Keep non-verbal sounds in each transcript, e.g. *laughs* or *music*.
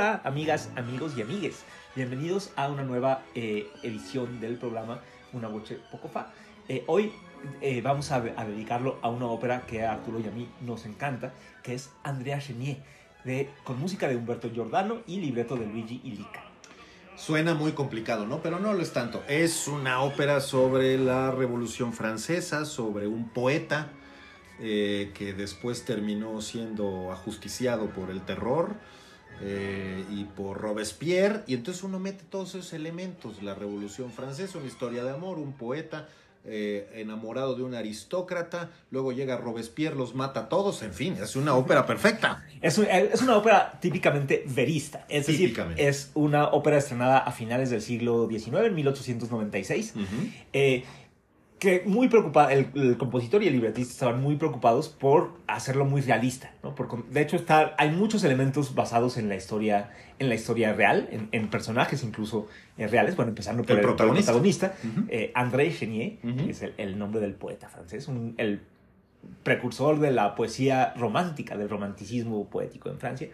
Hola, amigas, amigos y amigues. Bienvenidos a una nueva eh, edición del programa Una Voce Poco Fa. Eh, hoy eh, vamos a, dedicarlo a una ópera que a Arturo y a mí nos encanta, que es Andrea Chenier, de, con música de Humberto Giordano y libreto de Luigi Illica. Suena muy complicado, ¿no? Pero no lo es tanto. Es una ópera sobre la Revolución Francesa, sobre un poeta que después terminó siendo ajusticiado por el terror eh, y por Robespierre. Y entonces uno mete todos esos elementos. La Revolución Francesa, una historia de amor, un poeta eh, enamorado de un aristócrata. Luego llega Robespierre, los mata a todos. En fin, es una ópera perfecta. Es, un- es una ópera típicamente verista, es decir, Típicamente. es una ópera estrenada a finales del siglo XIX, en 1896. eh, que muy preocupada, el, el compositor y el libretista estaban muy preocupados por hacerlo muy realista, ¿no? Por de hecho, está, hay muchos elementos basados en la historia, en la historia real, en, en personajes incluso eh, reales, bueno, empezando por El protagonista. eh, André Chenier, que es el, el nombre del poeta francés, un- el precursor de la poesía romántica, del romanticismo poético en Francia.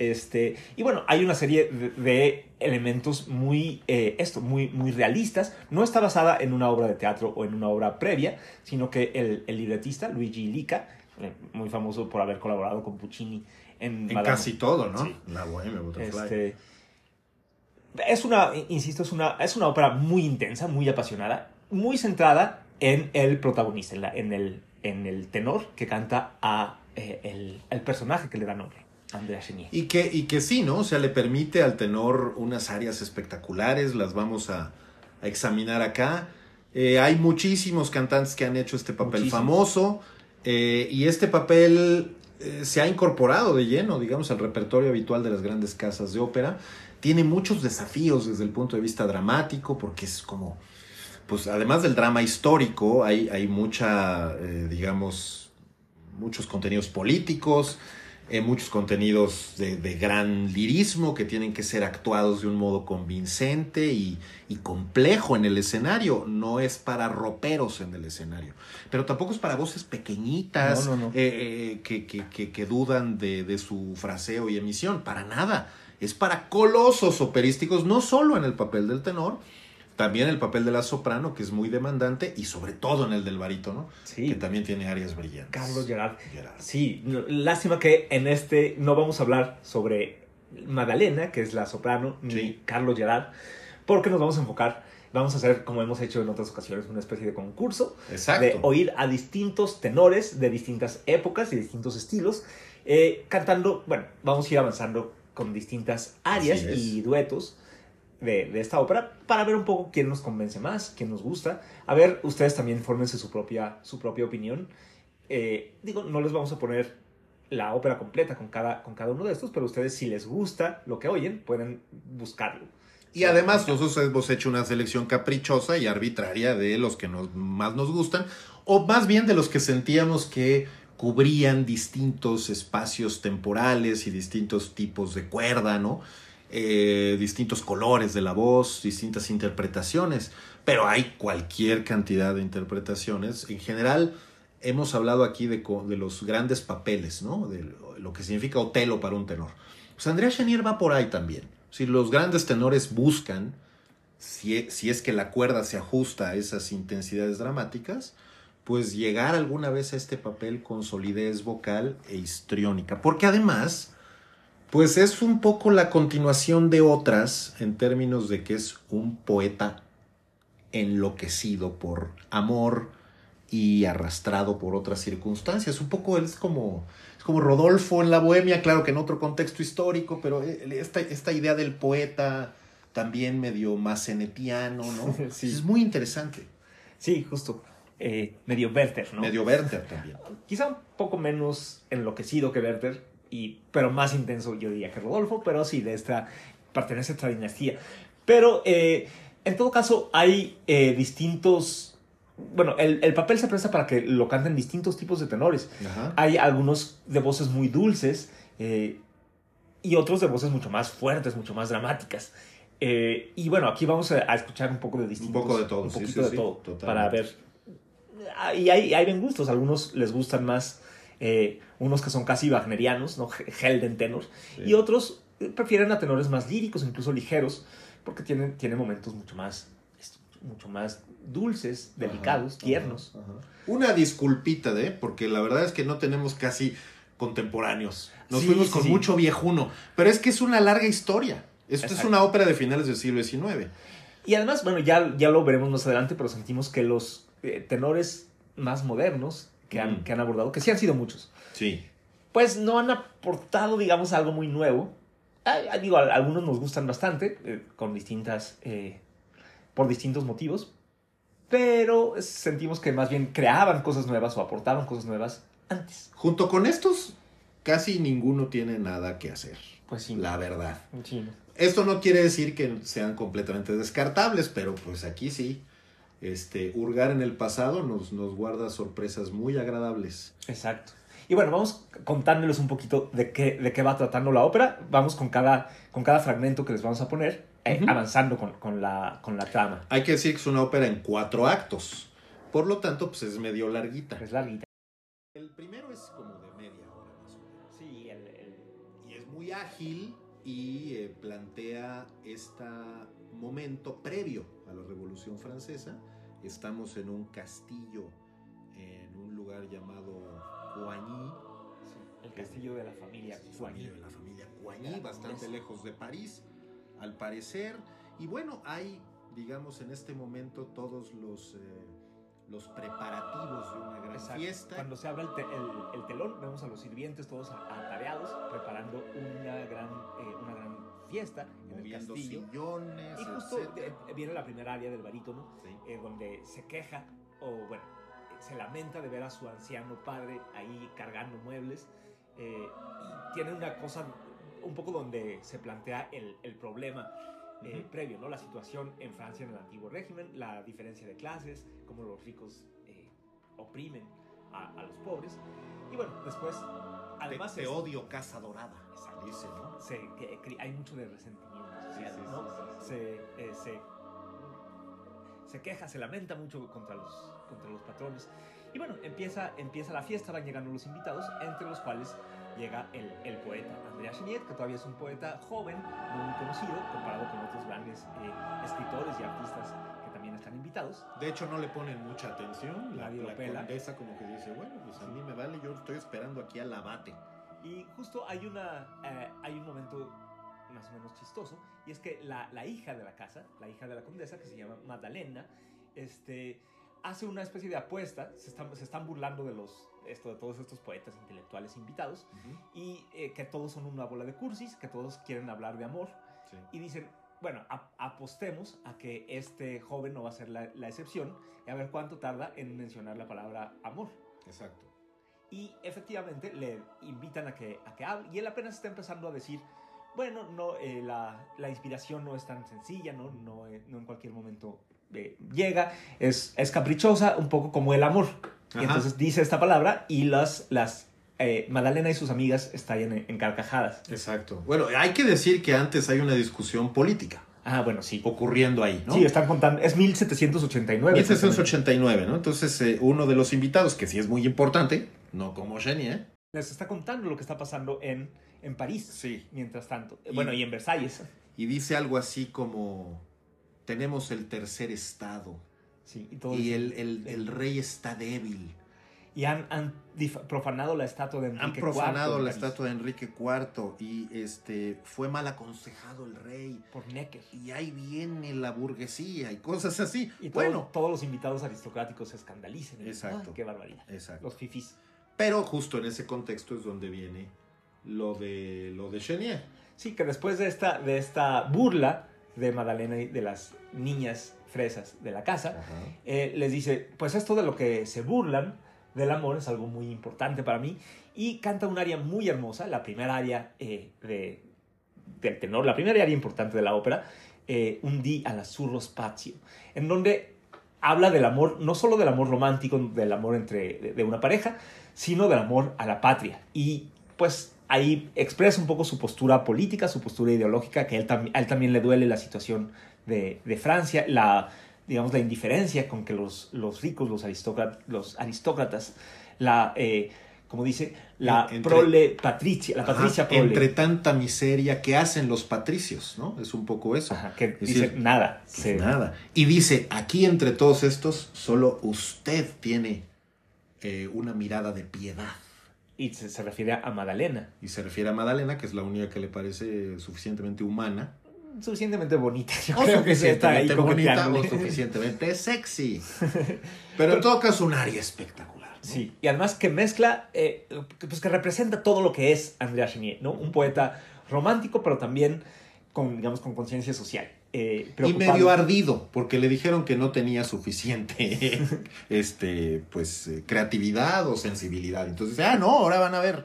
Este, y bueno, hay una serie de, de elementos muy, eh, esto, muy, muy realistas. No está basada en una obra de teatro o en una obra previa, sino que el, el libretista, Luigi Lica, eh, muy famoso por haber colaborado con Puccini en, casi todo, ¿no? Sí. La Bohemia Butterfly. este, es una, insisto, es una, es una ópera muy intensa, muy apasionada, muy centrada en el protagonista, en, la- en el, en el tenor que canta a eh, el, el personaje que le da nombre, Andrea Chenier. Y que, y que sí, ¿no? O sea, le permite al tenor unas áreas espectaculares, las vamos a, a examinar acá. Eh, hay muchísimos cantantes que han hecho este papel Muchísimos. famoso eh, y este papel eh, se ha incorporado de lleno, digamos, al repertorio habitual de las grandes casas de ópera. Tiene muchos desafíos desde el punto de vista dramático porque es como, pues además del drama histórico, hay, hay mucha, digamos, muchos contenidos políticos, eh, muchos contenidos de, de gran lirismo que tienen que ser actuados de un modo convincente y, y complejo en el escenario. No es para roperos en el escenario, pero tampoco es para voces pequeñitas No, no, no. eh, eh, que, que- que- que dudan de, de su fraseo y emisión. Para nada. Es para colosos operísticos, no solo en el papel del tenor, también el papel de la soprano, que es muy demandante, y sobre todo en el del barítono, Sí. que también tiene áreas brillantes. Carlos Gerard. Gerard. Sí, lástima que en este no vamos a hablar sobre Magdalena, que es la soprano, ni. Carlos Gerard, porque nos vamos a enfocar, vamos a hacer, como hemos hecho en otras ocasiones, una especie de concurso Exacto. de oír a distintos tenores de distintas épocas y distintos estilos, eh, cantando, bueno, vamos a ir avanzando con distintas áreas y duetos de, de esta ópera para ver un poco quién nos convence más, quién nos gusta. A ver, ustedes también fórmense su propia, su propia opinión. Eh, digo, no les vamos a poner la ópera completa con cada, con cada uno de estos, pero ustedes si les gusta lo que oyen, pueden buscarlo. Y además nosotros hemos hecho una selección caprichosa y arbitraria de los que nos, más nos gustan, o más bien de los que sentíamos que cubrían distintos espacios temporales y distintos tipos de cuerda, ¿no? Eh, distintos colores de la voz, distintas interpretaciones, pero hay cualquier cantidad de interpretaciones. En general, hemos hablado aquí de, los grandes papeles, ¿no? De lo, que significa Otelo para un tenor. Pues Andrea Chenier va por ahí también. Si los grandes tenores buscan, si, si es que la cuerda se ajusta a esas intensidades dramáticas, pues llegar alguna vez a este papel con solidez vocal e histriónica. Porque además, pues es un poco la continuación de otras en términos de que es un poeta enloquecido por amor y arrastrado por otras circunstancias. Un poco es como, es como Rodolfo en la Bohemia, claro que en otro contexto histórico, pero eh, esta, esta idea del poeta también medio macenetiano, ¿no? *laughs* Sí. Es muy interesante. Sí, justo. Eh, medio Werther, ¿no? Medio Werther también. Quizá un poco menos enloquecido que Werther, y, pero más intenso yo diría que Rodolfo, pero sí, de esta, pertenece a esta dinastía. Pero eh, en todo caso hay eh, distintos, bueno, el, el papel se presta para que lo canten distintos tipos de tenores. Ajá. Hay algunos de voces muy dulces, eh, y otros de voces mucho más fuertes, mucho más dramáticas. Eh, y bueno, aquí vamos a, a escuchar un poco de distintos. Un poco de todo, Un sí, poquito sí, de sí, todo. totalmente. Para ver. Ah, Y hay, hay bien gustos. Algunos les gustan más. Eh, unos que son casi wagnerianos, ¿no? Helden tenor. Sí. Y otros eh, prefieren a tenores más líricos, incluso ligeros, porque tienen, tienen momentos mucho más, mucho más dulces, delicados, Ajá, tiernos. ajá, ajá. Una disculpita de, porque la verdad es que no tenemos casi contemporáneos. Nos Sí, fuimos sí, con mucho viejuno, pero es que es una larga historia. Esto es una ópera de finales del siglo XIX. Y además, bueno, ya, ya lo veremos más adelante, pero sentimos que los eh, tenores más modernos que han, Mm. que han abordado, que sí han sido muchos, Sí. pues no han aportado, digamos, algo muy nuevo. Ah, ah, digo, a- algunos nos gustan bastante, eh, con distintas, eh, por distintos motivos, pero sentimos que más bien creaban cosas nuevas o aportaban cosas nuevas antes. Junto con estos, casi ninguno tiene nada que hacer. Pues sí. La verdad. Sí. Esto no quiere decir que sean completamente descartables, pero pues aquí sí. Este, hurgar en el pasado nos, nos guarda sorpresas muy agradables. Exacto. Y bueno, vamos contándoles un poquito de qué, de qué va tratando la ópera. Vamos con cada, con cada fragmento que les vamos a poner, eh, avanzando con, con la, con la trama. Hay que decir que es una ópera en cuatro actos. Por lo tanto, pues es medio larguita. Es larguita. El primero es como de media hora más o menos. Sí, el, el- Y es muy ágil y eh, plantea este momento previo a la Revolución Francesa. Estamos en un castillo en un lugar llamado Coigny. el castillo de la familia Coigny. de la familia De Coigny, la bastante lejos de París, al parecer. Y bueno, hay, digamos, en este momento todos los, eh, los preparativos de una gran Exacto. fiesta. Cuando se abre el, te- el- el telón, vemos a los sirvientes todos atareados, preparando una gran, eh, una gran fiesta en el castillo. sillones, Y justo etcétera. eh, viene la primera área del barítono, Sí. eh, donde se queja, o bueno, eh, se lamenta de ver a su anciano padre ahí cargando muebles. eh, y tiene una cosa un poco donde se plantea el, el problema eh, Ujú. previo, ¿no? La situación en Francia en el antiguo régimen, la diferencia de clases, cómo los ricos eh, oprimen a, a los pobres. Y bueno, después, además... te, te es- odio, casa dorada. Exacto. Dice, ¿no? se, que- que hay mucho de resentimiento social, Sí, sí, ¿no? sí. Se, eh, se, se queja, se lamenta mucho contra los, contra los patrones. Y bueno, empieza, empieza la fiesta, van llegando los invitados, entre los cuales llega el, el poeta Andrea Chenier, que todavía es un poeta joven, no muy conocido, comparado con otros grandes eh, escritores y artistas están invitados. De hecho, no le ponen mucha atención. La, la pela. condesa como que dice, bueno, pues a mí me vale, yo estoy esperando aquí al abate. Y justo hay, una, eh, hay un momento más o menos chistoso, y es que la, la hija de la casa, la hija de la condesa, que se llama Magdalena, este, hace una especie de apuesta, se están, se están burlando de, los, esto, de todos estos poetas intelectuales invitados, y eh, que todos son una bola de cursis, que todos quieren hablar de amor, Sí. y dicen, bueno, ap- apostemos a que este joven no va a ser la, la excepción, y a ver cuánto tarda en mencionar la palabra amor. Exacto. Y efectivamente le invitan a que, a que hable. Y él apenas está empezando a decir, bueno, no, eh, la, la inspiración no es tan sencilla, no, no, eh, no en cualquier momento eh, llega. Es, es caprichosa, un poco como el amor. Y entonces dice esta palabra y las, las eh, Madalena y sus amigas estallan en, en carcajadas. Exacto. Bueno, hay que decir que antes hay una discusión política Ah, bueno, sí. ocurriendo ahí, ¿no? Sí, están contando. Es 1789. 1789, ¿no? Entonces, eh, uno de los invitados, que sí es muy importante, no como Chenier, Les está contando lo que está pasando en, en París. Sí. Mientras tanto. Y- Bueno, y en Versalles. y dice algo así como, tenemos el tercer estado Sí, y todo y el- el rey está débil. Y han, han profanado la estatua de Enrique Han profanado IV la estatua de Enrique IV y este fue mal aconsejado el rey. Por Necker. Y ahí viene la burguesía y cosas así. Y bueno, todos los invitados aristocráticos se escandalicen. Exacto. Ah, qué barbaridad. exacto. Los fifis. Pero justo en ese contexto es donde viene lo de lo de Chenier. Sí, que después de esta, de esta burla de Madalena y de las niñas fresas de la casa, eh, les dice, pues esto de lo que se burlan del amor es algo muy importante para mí. Y canta un aria muy hermosa, la primera aria eh, de, del tenor, la primera aria importante de la ópera, eh, Un di all'azzurro spazio, en donde habla del amor, no solo del amor romántico, del amor entre de, de una pareja, sino del amor a la patria. Y pues ahí expresa un poco su postura política, su postura ideológica, que él, a él también le duele la situación de, de Francia, la, digamos, la indiferencia con que los, los ricos, los, aristócratas, los aristócratas, la, eh, como dice, la Entre- prole patricia, la Ajá, patricia prole. entre tanta miseria que hacen los patricios, ¿no? Es un poco eso. Ajá, que Es dice decir, nada. se- nada. Y dice, aquí entre todos estos, solo usted tiene eh, una mirada de piedad. Y se, se refiere a Madalena. Y se refiere a Madalena, que es la única que le parece suficientemente humana. Suficientemente bonita. Yo O creo que sí está ahí suficientemente bonita o suficientemente sexy. *laughs* Pero en todo caso, un área espectacular. ¿no? Sí, y además que mezcla, eh, pues que representa todo lo que es Andrea Chenier, ¿no? Un poeta romántico, pero también con, digamos, con conciencia social. eh, Y medio ardido, porque le dijeron que no tenía suficiente *laughs* este, pues, eh, creatividad o sensibilidad. Entonces, ah, no, ahora van a ver.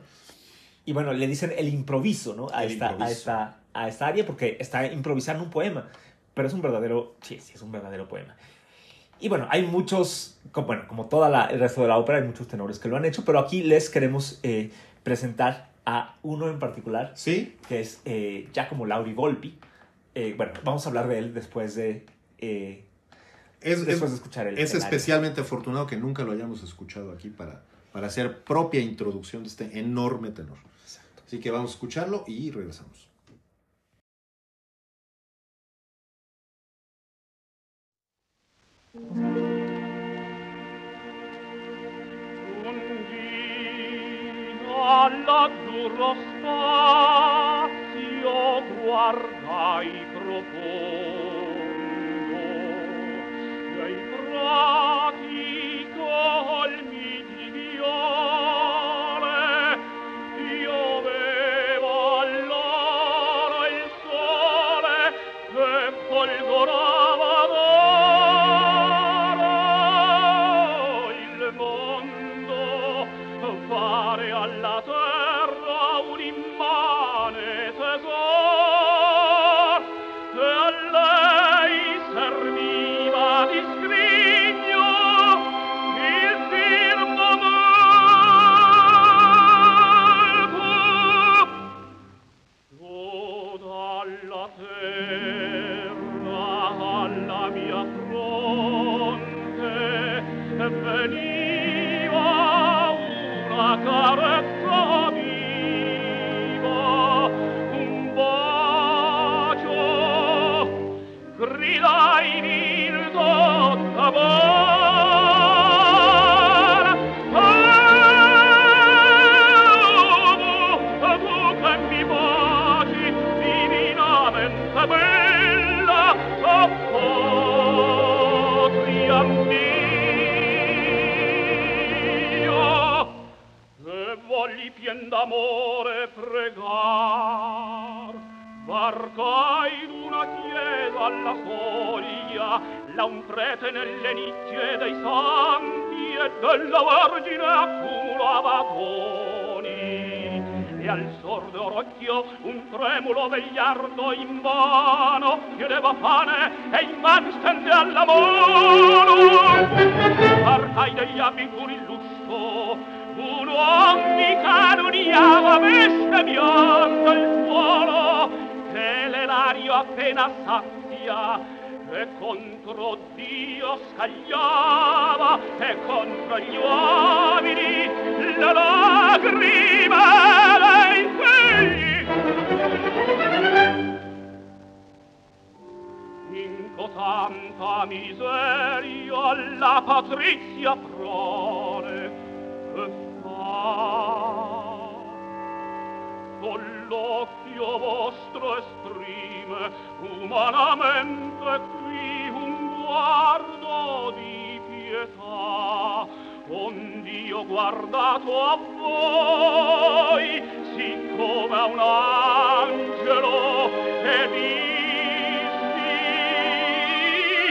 Y bueno, le dicen el improviso, ¿no? A, El esta, a, improviso. esta, a esta área, porque está improvisando un poema. Pero es un verdadero, sí, sí, es un verdadero poema. Y bueno, hay muchos, como, bueno, como todo el resto de la ópera, hay muchos tenores que lo han hecho, pero aquí les queremos eh, presentar a uno en particular, ¿Sí? que es eh, Giacomo Lauri Volpi. Eh, bueno, vamos a hablar de él después de, eh, Es, es- después de escuchar el es el área. especialmente afortunado que nunca lo hayamos escuchado aquí para, para hacer propia introducción de este enorme tenor. Así que vamos a escucharlo y regresamos. all'azzurro spazio guardai profondo dei prati cercai in una chiesa alla soglia là un prete nelle nicchie dei santi e della vergine accumulava doni e al sordo orocchio un tremulo vegliardo in vano chiedeva pane e in man stende alla mano. Arcai degli abituri l'uscio un uomo mi canoniava veste bianca il suolo contrario appena sappia e contro Dio scagliava e contro gli uomini la lagrima dei figli in cotanta miseria la patrizia prore e fa. Con l'occhio vostro crime umanamente qui un guardo di pietà. Ond'io guardato a voi siccome a un angelo e dissi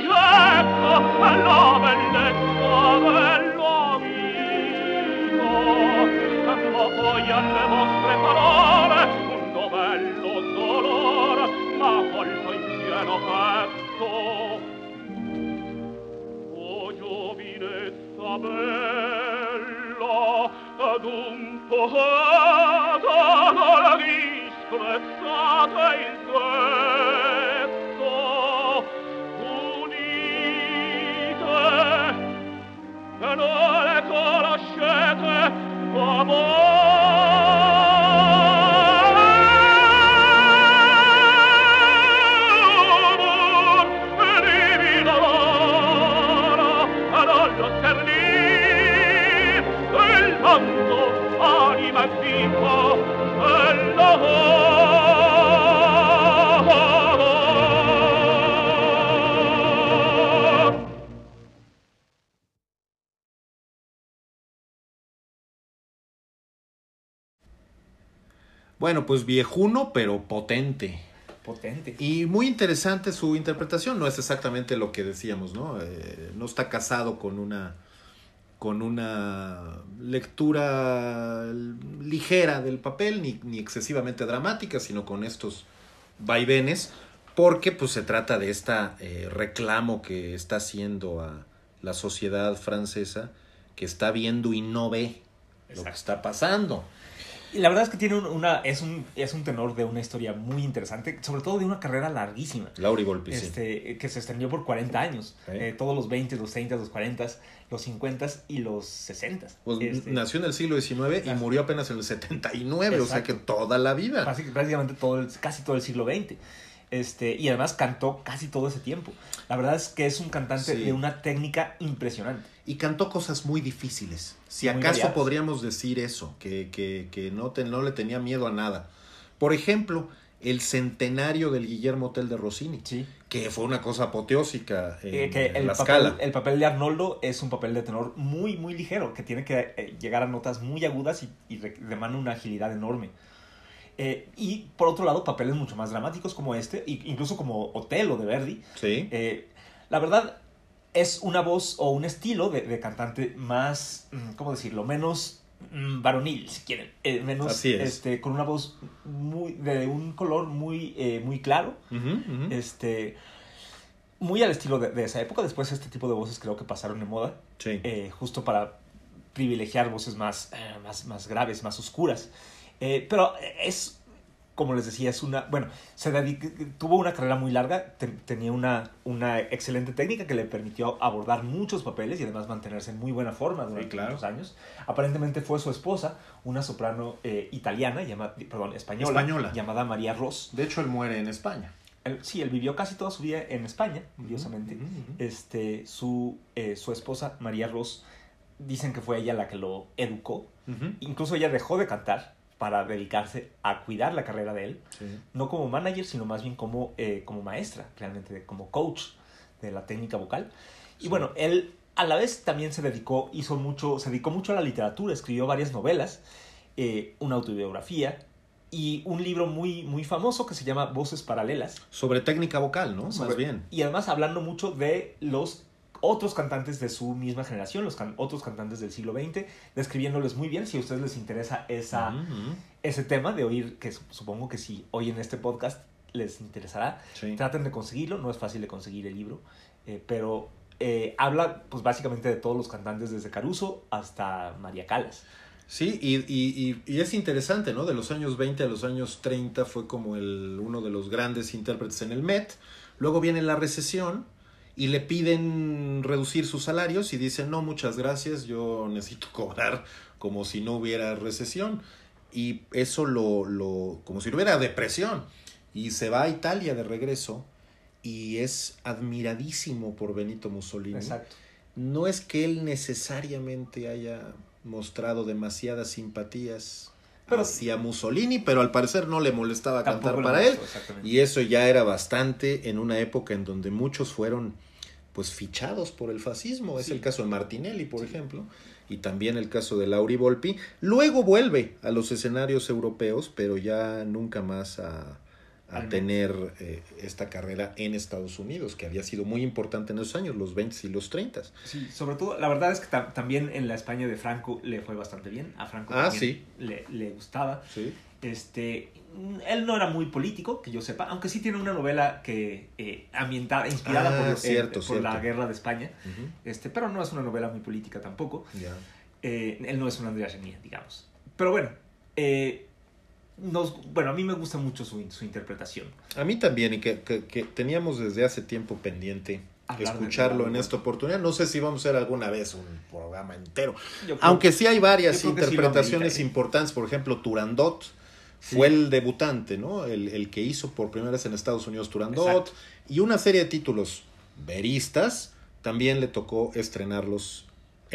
ecco la bellezza bello amico ma poi alle vostre parole umano atto o giovinezza bella ad un poeta non la il detto unite e non le conoscete amore. Bueno, pues viejuno, pero potente. Potente. Y muy interesante su interpretación. No es exactamente lo que decíamos, ¿no? Eh, no está casado con una con una lectura ligera del papel, ni, ni excesivamente dramática, sino con estos vaivenes, porque pues se trata de este reclamo que está haciendo a la sociedad francesa, que está viendo y no ve lo que está pasando. Y la verdad es que tiene un- una, es, un, es un tenor de una historia muy interesante, sobre todo de una carrera larguísima. Lauri Volpi, sí. Este, que se extendió por 40 años. Eh, todos los 20, los 30, los 40, los 50 y los 60. Pues, Este, nació en el siglo XIX y murió apenas en el 79, o sea que Exacto. toda la vida. prácticamente todo el- casi todo el siglo XX. Este, y además cantó casi todo ese tiempo. La verdad es que es un cantante Sí. de una técnica impresionante. Y cantó cosas muy difíciles. Si Muy acaso variadas. podríamos decir eso, que, que, que no, te- no le tenía miedo a nada. Por ejemplo, el centenario del Guillermo Tell de Rossini, Sí. que fue una cosa apoteósica en, Eh, que en el la papel, escala. el papel de Arnoldo es un papel de tenor muy, muy ligero, que tiene que eh, llegar a notas muy agudas y, y demanda una agilidad enorme. Eh, y por otro lado, papeles mucho más dramáticos como este, incluso como Otelo de Verdi. Sí. Eh, la verdad, es una voz o un estilo de, de cantante más, mm, ¿cómo decirlo? Menos mm, varonil, si quieren. Eh, menos, Así es. Este, con una voz muy, de un color muy, eh, muy claro este muy al estilo de, de esa época. Después este tipo de voces creo que pasaron de moda, Sí. eh, justo para privilegiar voces más, más, más graves, más oscuras. Eh, pero es, como les decía, es una, bueno, se dedica- tuvo una carrera muy larga, te- tenía una, una excelente técnica que le permitió abordar muchos papeles y además mantenerse en muy buena forma durante claro. muchos años. Aparentemente fue su esposa, una soprano eh, italiana, llama, perdón, española, Española. llamada María Ross. De hecho, él muere en España. Él- sí, él vivió casi toda su vida en España, curiosamente. Ujú, ujú. Este, su, eh, su esposa, María Ross, dicen que fue ella la que lo educó. Ujú. Incluso ella dejó de cantar para dedicarse a cuidar la carrera de él. Sí. No como manager, sino más bien como, eh, como maestra, realmente como coach de la técnica vocal. Y Sí. bueno, él a la vez también se dedicó, hizo mucho, se dedicó mucho a la literatura, escribió varias novelas, eh, una autobiografía y un libro muy, muy famoso que se llama Voces Paralelas. Sobre técnica vocal, ¿no? Más bien. Y además hablando mucho de los otros cantantes de su misma generación, los can- otros cantantes del siglo XX, describiéndoles muy bien si a ustedes les interesa esa, ujú. ese tema de oír, que su- supongo que si hoy en este podcast les interesará, Sí. traten de conseguirlo, no es fácil de conseguir el libro, eh, pero eh, habla pues básicamente de todos los cantantes desde Caruso hasta María Calas. Sí, y, y- y- y es interesante, ¿no? De los años 20 a los años 30 fue como el, uno de los grandes intérpretes en el Met. Luego viene la recesión y le piden reducir sus salarios y dicen, no, muchas gracias, yo necesito *laughs* cobrar como si no hubiera recesión. Y eso lo, lo como si no hubiera depresión. Y se va a Italia de regreso y es admiradísimo por Benito Mussolini Exacto. no es que él necesariamente haya mostrado demasiadas simpatías Pero- hacia Mussolini, pero al parecer no le molestaba cantar para él. Y eso ya era bastante en una época en donde muchos fueron pues fichados por el fascismo. Es el caso de Martinelli, por Sí. ejemplo, y también el caso de Lauri Volpi. Luego vuelve a los escenarios europeos, pero ya nunca más a, a tener eh, esta carrera en Estados Unidos, que había sido muy importante en esos años, los 20 y los 30. Sí, sobre todo, la verdad es que tam- también en la España de Franco le fue bastante bien. A Franco Ah, también le, le gustaba. Sí. Este, él no era muy político, que yo sepa, aunque sí tiene una novela que eh, ambientada, inspirada Ah, por, eh, cierto, por la cierto. guerra de España. Ujú. Este, pero no es una novela muy política tampoco. Ya. Eh, él no es un Andrea Chenier, digamos. Pero bueno, eh, nos, bueno, a mí me gusta mucho su, su interpretación. A mí también, y que, que- que teníamos desde hace tiempo pendiente Hablar escucharlo en esta oportunidad. No sé si vamos a hacer alguna vez un programa entero. Creo- Aunque sí hay varias sí interpretaciones importantes, por ejemplo, Turandot Sí. fue el debutante, ¿no? El, el que hizo por primera vez en Estados Unidos Turandot Exacto. y una serie de títulos veristas también le tocó estrenarlos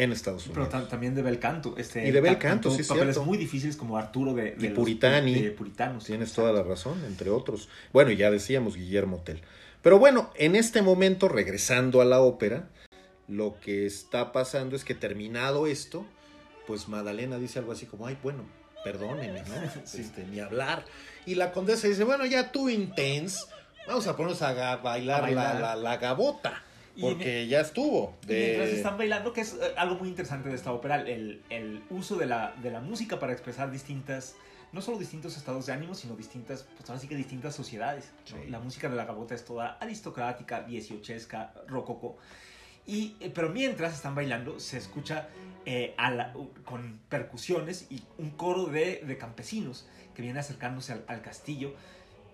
en Estados Pero Unidos. tam- también de bel canto. Este, Y de bel ca- canto, sí, papeles cierto. muy difíciles como Arturo de, de Y los- Puritani. de Puritanos. Tienes toda la razón, entre otros. Bueno, y ya decíamos Guillermo Tell. Pero bueno, en este momento, regresando a la ópera, lo que está pasando es que terminado esto, pues Madalena dice algo así como, ay, bueno, perdóneme, ¿no? *laughs* Sí. Este, ni hablar. Y la condesa dice, bueno, ya tú intense, vamos a ponernos a, bailar, A bailar. La, la, la gabota, Y porque ya estuvo. Y mientras De... están bailando, que es eh, algo muy interesante de esta ópera, el, el uso de la, de la música para expresar distintas, no solo distintos estados de ánimo, sino distintas, pues ahora sí que distintas sociedades. ¿no? Sí. La música de la gabota es toda aristocrática, dieciochesca, rococó. Y, eh, pero mientras están bailando, se escucha eh, a la- con percusiones y un coro de, de campesinos que viene acercándose al, al castillo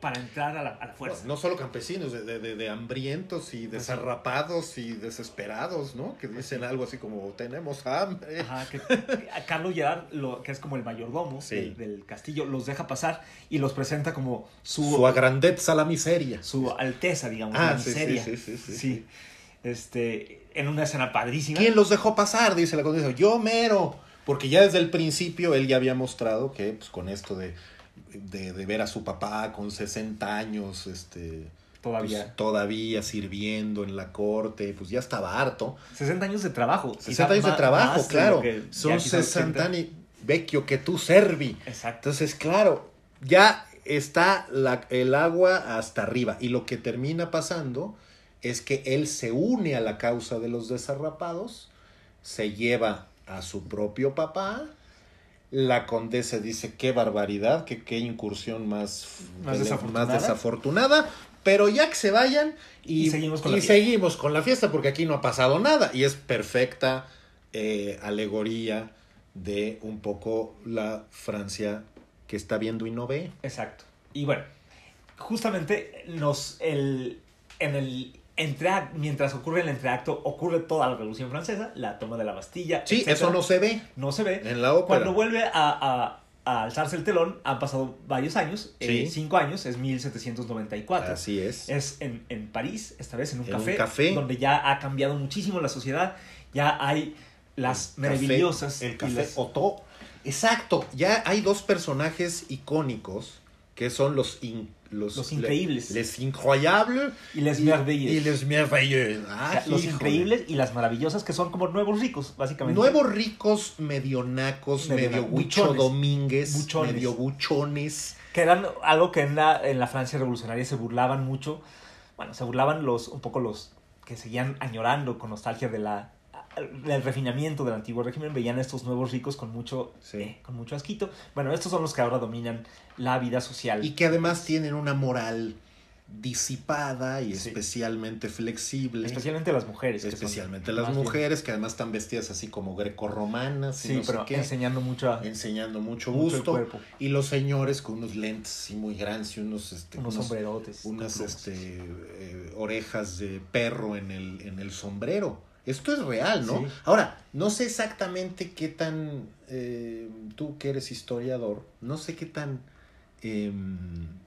para entrar a la, a la fuerza. No solo campesinos, de, de- de- de hambrientos y desarrapados y desesperados, ¿no? Que dicen algo así como, tenemos hambre. Ajá, que, que a Carlos Gerard, lo, que es como el mayordomo Sí. del, del castillo, los deja pasar y los presenta como su, Su agrandeza a la miseria. su alteza, digamos, Ah, la sí, miseria. sí, sí, sí, Sí. sí. Este, en una escena padrísima. ¿Quién los dejó pasar? Dice la condesa. Yo mero. Porque ya desde el principio él ya había mostrado que pues, con esto de, de, de ver a su papá con 60 años, este, Todavía. pues, todavía sirviendo en la corte, pues ya estaba harto. 60 años de trabajo. 60 años de trabajo, más claro. Son ya quizás 60 80. años vecchio que tú servi. Exacto. Entonces, claro, ya está la- el agua hasta arriba. Y lo que termina pasando es que él se une a la causa de los desarrapados, se lleva a su propio papá. La condesa dice, qué barbaridad, qué, qué incursión más, Más desafortunada. más desafortunada. Pero ya que se vayan y, Y seguimos con la y fiesta. seguimos con la fiesta porque aquí no ha pasado nada. Y es perfecta eh, alegoría de un poco la Francia que está viendo y no ve. Exacto. Y bueno, justamente nos el, en el mientras ocurre el entreacto, ocurre toda la Revolución Francesa, la toma de la Bastilla. Sí, etcétera. eso no se ve no se ve. en la ópera. Cuando vuelve a, a- a alzarse el telón, han pasado varios años, Sí. eh, cinco años, es 1794. Así es. Es en, en París, esta vez en un, En un café, café. donde ya ha cambiado muchísimo la sociedad, ya hay las El café- maravillosas El café las- Otto. Exacto. Ya hay dos personajes icónicos que son los in- los, Los increíbles. Les incroyables y les merveilleux. y les merveilleux. O Ah, sea, los increíbles y las maravillosas que son como nuevos ricos, básicamente. Nuevos ricos, medio nacos, Medio medio buchones. Domínguez, Buchones. medio buchones. Que eran algo que en la, en la Francia revolucionaria se burlaban mucho. Bueno, se burlaban los un poco los que seguían añorando con nostalgia de la del refinamiento del antiguo régimen, veían a estos nuevos ricos con mucho, Sí. eh, con mucho asquito. Bueno, estos son los que ahora dominan la vida social. Y que además tienen una moral disipada y Sí. especialmente flexible. especialmente las mujeres. Especialmente las bien- mujeres que además están vestidas así como grecorromanas y Sí, sé qué, enseñando mucho, a- enseñando mucho el gusto. y los señores con unos lentes así muy grandes y unos, este, Unos unos- sombrerotes. unas este, eh, orejas de perro en el, en el sombrero. Esto es real, ¿no? Sí. Ahora, no sé exactamente qué tan, eh, tú que eres historiador, no sé qué tan eh,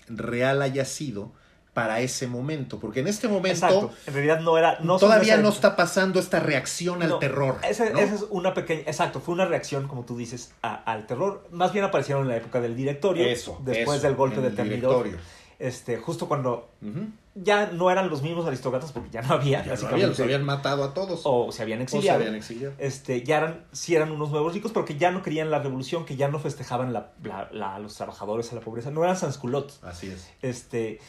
real haya sido para ese momento, porque en este momento Exacto. En realidad no era. No todavía no está pasando esta reacción al No, terror. Esa, ¿no? esa es una pequeña. Exacto, fue una reacción, como tú dices, a- al terror. Más bien aparecieron en la época del directorio. Eso, Después eso, del golpe en de el Termidor. directorio. Este, justo cuando Ujú. Ya no eran los mismos aristócratas, porque ya no había, Ya no había, los habían matado a todos. o se habían O se exiliado. habían exiliado. Este, ya eran, sí eran unos nuevos ricos, porque ya no querían la revolución, que ya no festejaban la, la- los trabajadores, a la pobreza. No eran sansculottes. Así es. Este,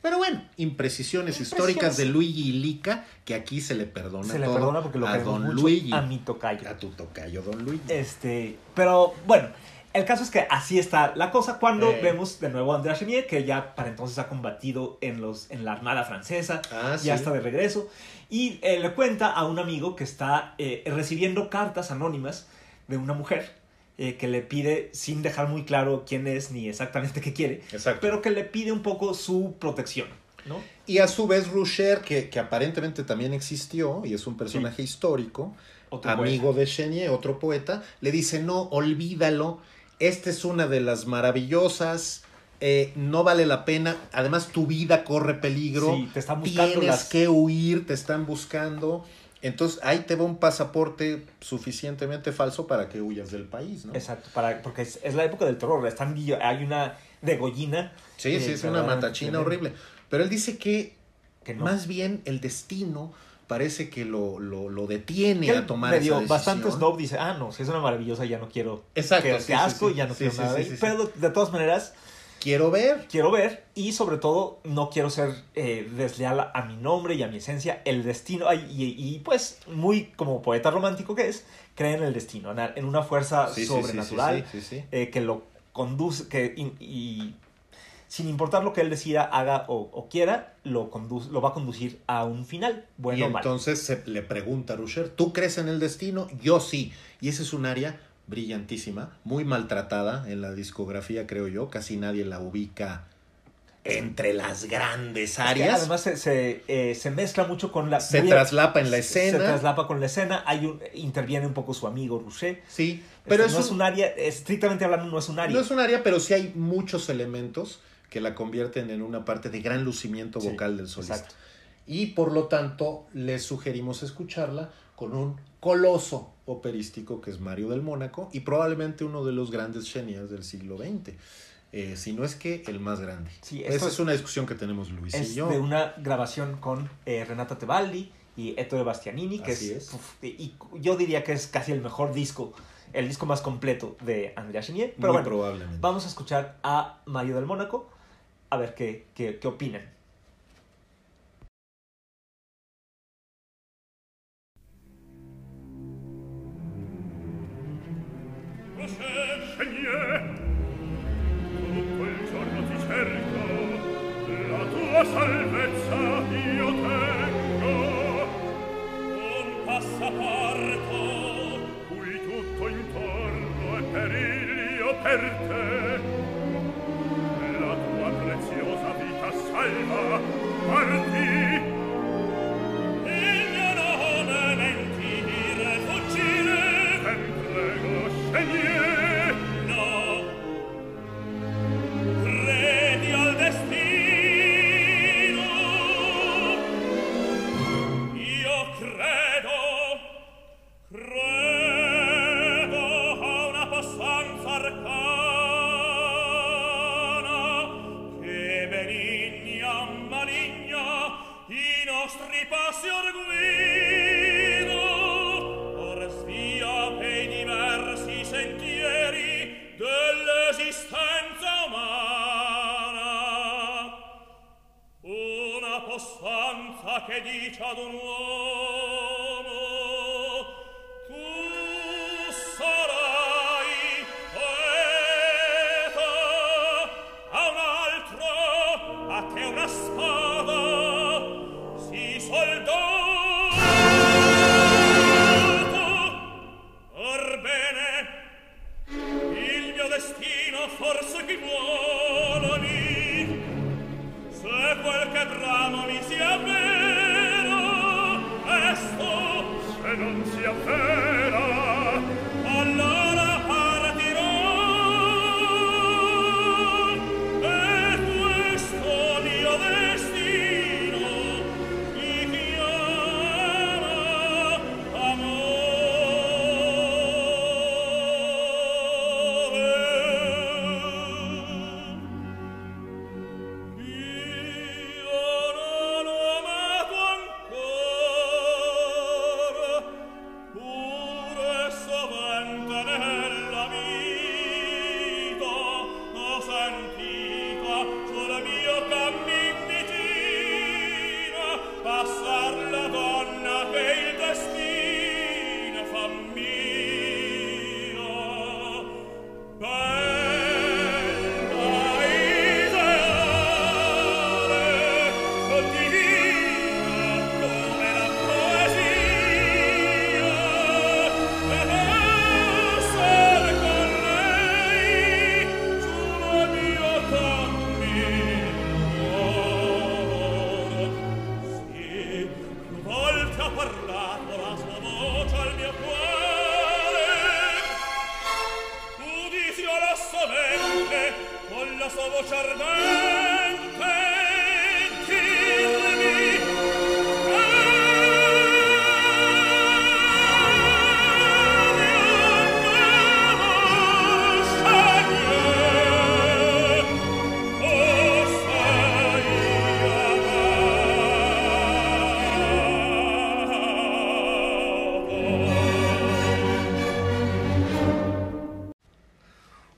Pero bueno, imprecisiones, históricas de Luigi y Lica, que aquí se le perdona se le todo perdona porque lo a don mucho Luigi, a mi tocayo. a tu tocayo, don Luigi. Este, pero bueno, el caso es que así está la cosa cuando Eh. vemos de nuevo a André Chenier, que ya para entonces ha combatido en, los, en la Armada Francesa, Ah, ya sí. está de regreso, y eh, le cuenta a un amigo que está eh, recibiendo cartas anónimas de una mujer eh, que le pide, sin dejar muy claro quién es ni exactamente qué quiere, Exacto. pero que le pide un poco su protección, ¿no? Y a su vez Rusher, que, que aparentemente también existió y es un personaje histórico, Otro amigo de Chenier, otro poeta, le dice, no, olvídalo, esta es una de las maravillosas, eh, no vale la pena, además tu vida corre peligro, Sí, te están buscando tienes las- que huir, te están buscando, entonces ahí te va un pasaporte suficientemente falso para que huyas del país, ¿no? Exacto, para, porque es, es la época del terror, están, hay una degollina. Sí, eh, sí, es una matachina horrible, pero él dice que Que no. más bien el destino parece que lo, lo, lo detiene a tomar medio esa decisión. bastante snob dice, ah, no, si es una maravillosa ya no quiero Exacto, que sí, asco, sí. ya no quiero nada de ahí. Pero de todas maneras, Quiero ver. quiero ver y sobre todo no quiero ser eh, desleal a mi nombre y a mi esencia. El destino, ay, y, y, pues muy como poeta romántico que es, cree en el destino, en, una fuerza sobrenatural eh, que lo conduce, que, y, y sin importar lo que él decida, haga o, o quiera, lo, conduce, lo va a conducir a un final, bueno y o malo. entonces se le pregunta a Rusher, ¿tú crees en el destino? Yo sí. Y esa es un área brillantísima, muy maltratada en la discografía, creo yo. Casi nadie la ubica entre las grandes Es que áreas. además se, se, eh, se mezcla mucho con la... se muy- traslapa en la Se escena. traslapa con la escena, hay un, interviene un poco su amigo Rouget. Sí, Pero pero no es un área, estrictamente hablando, no es un área. No es un área, pero sí hay muchos elementos que la convierten en una parte de gran lucimiento Sí, vocal del solista. exacto. Y por lo tanto, les sugerimos escucharla con un coloso operístico que es Mario del Mónaco y probablemente uno de los grandes genios del siglo XX. Eh, si no es que el más grande. Sí, Esa es- es una discusión que tenemos Luis Es y yo. de una grabación con eh, Renata Tebaldi y Ettore Bastianini, que Así es, es. uf, y yo diría que es casi el mejor disco, el disco más completo de Andrea Chenier. Pero Muy bueno, probablemente. vamos a escuchar a Mario del Mónaco, a ver qué, qué, qué opinan. Passaporto, cui tutto intorno è periglio per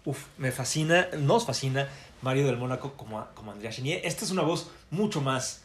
Uf, me fascina, nos fascina Mario del Mónaco como, como Andrea Chenier. Esta es una voz mucho más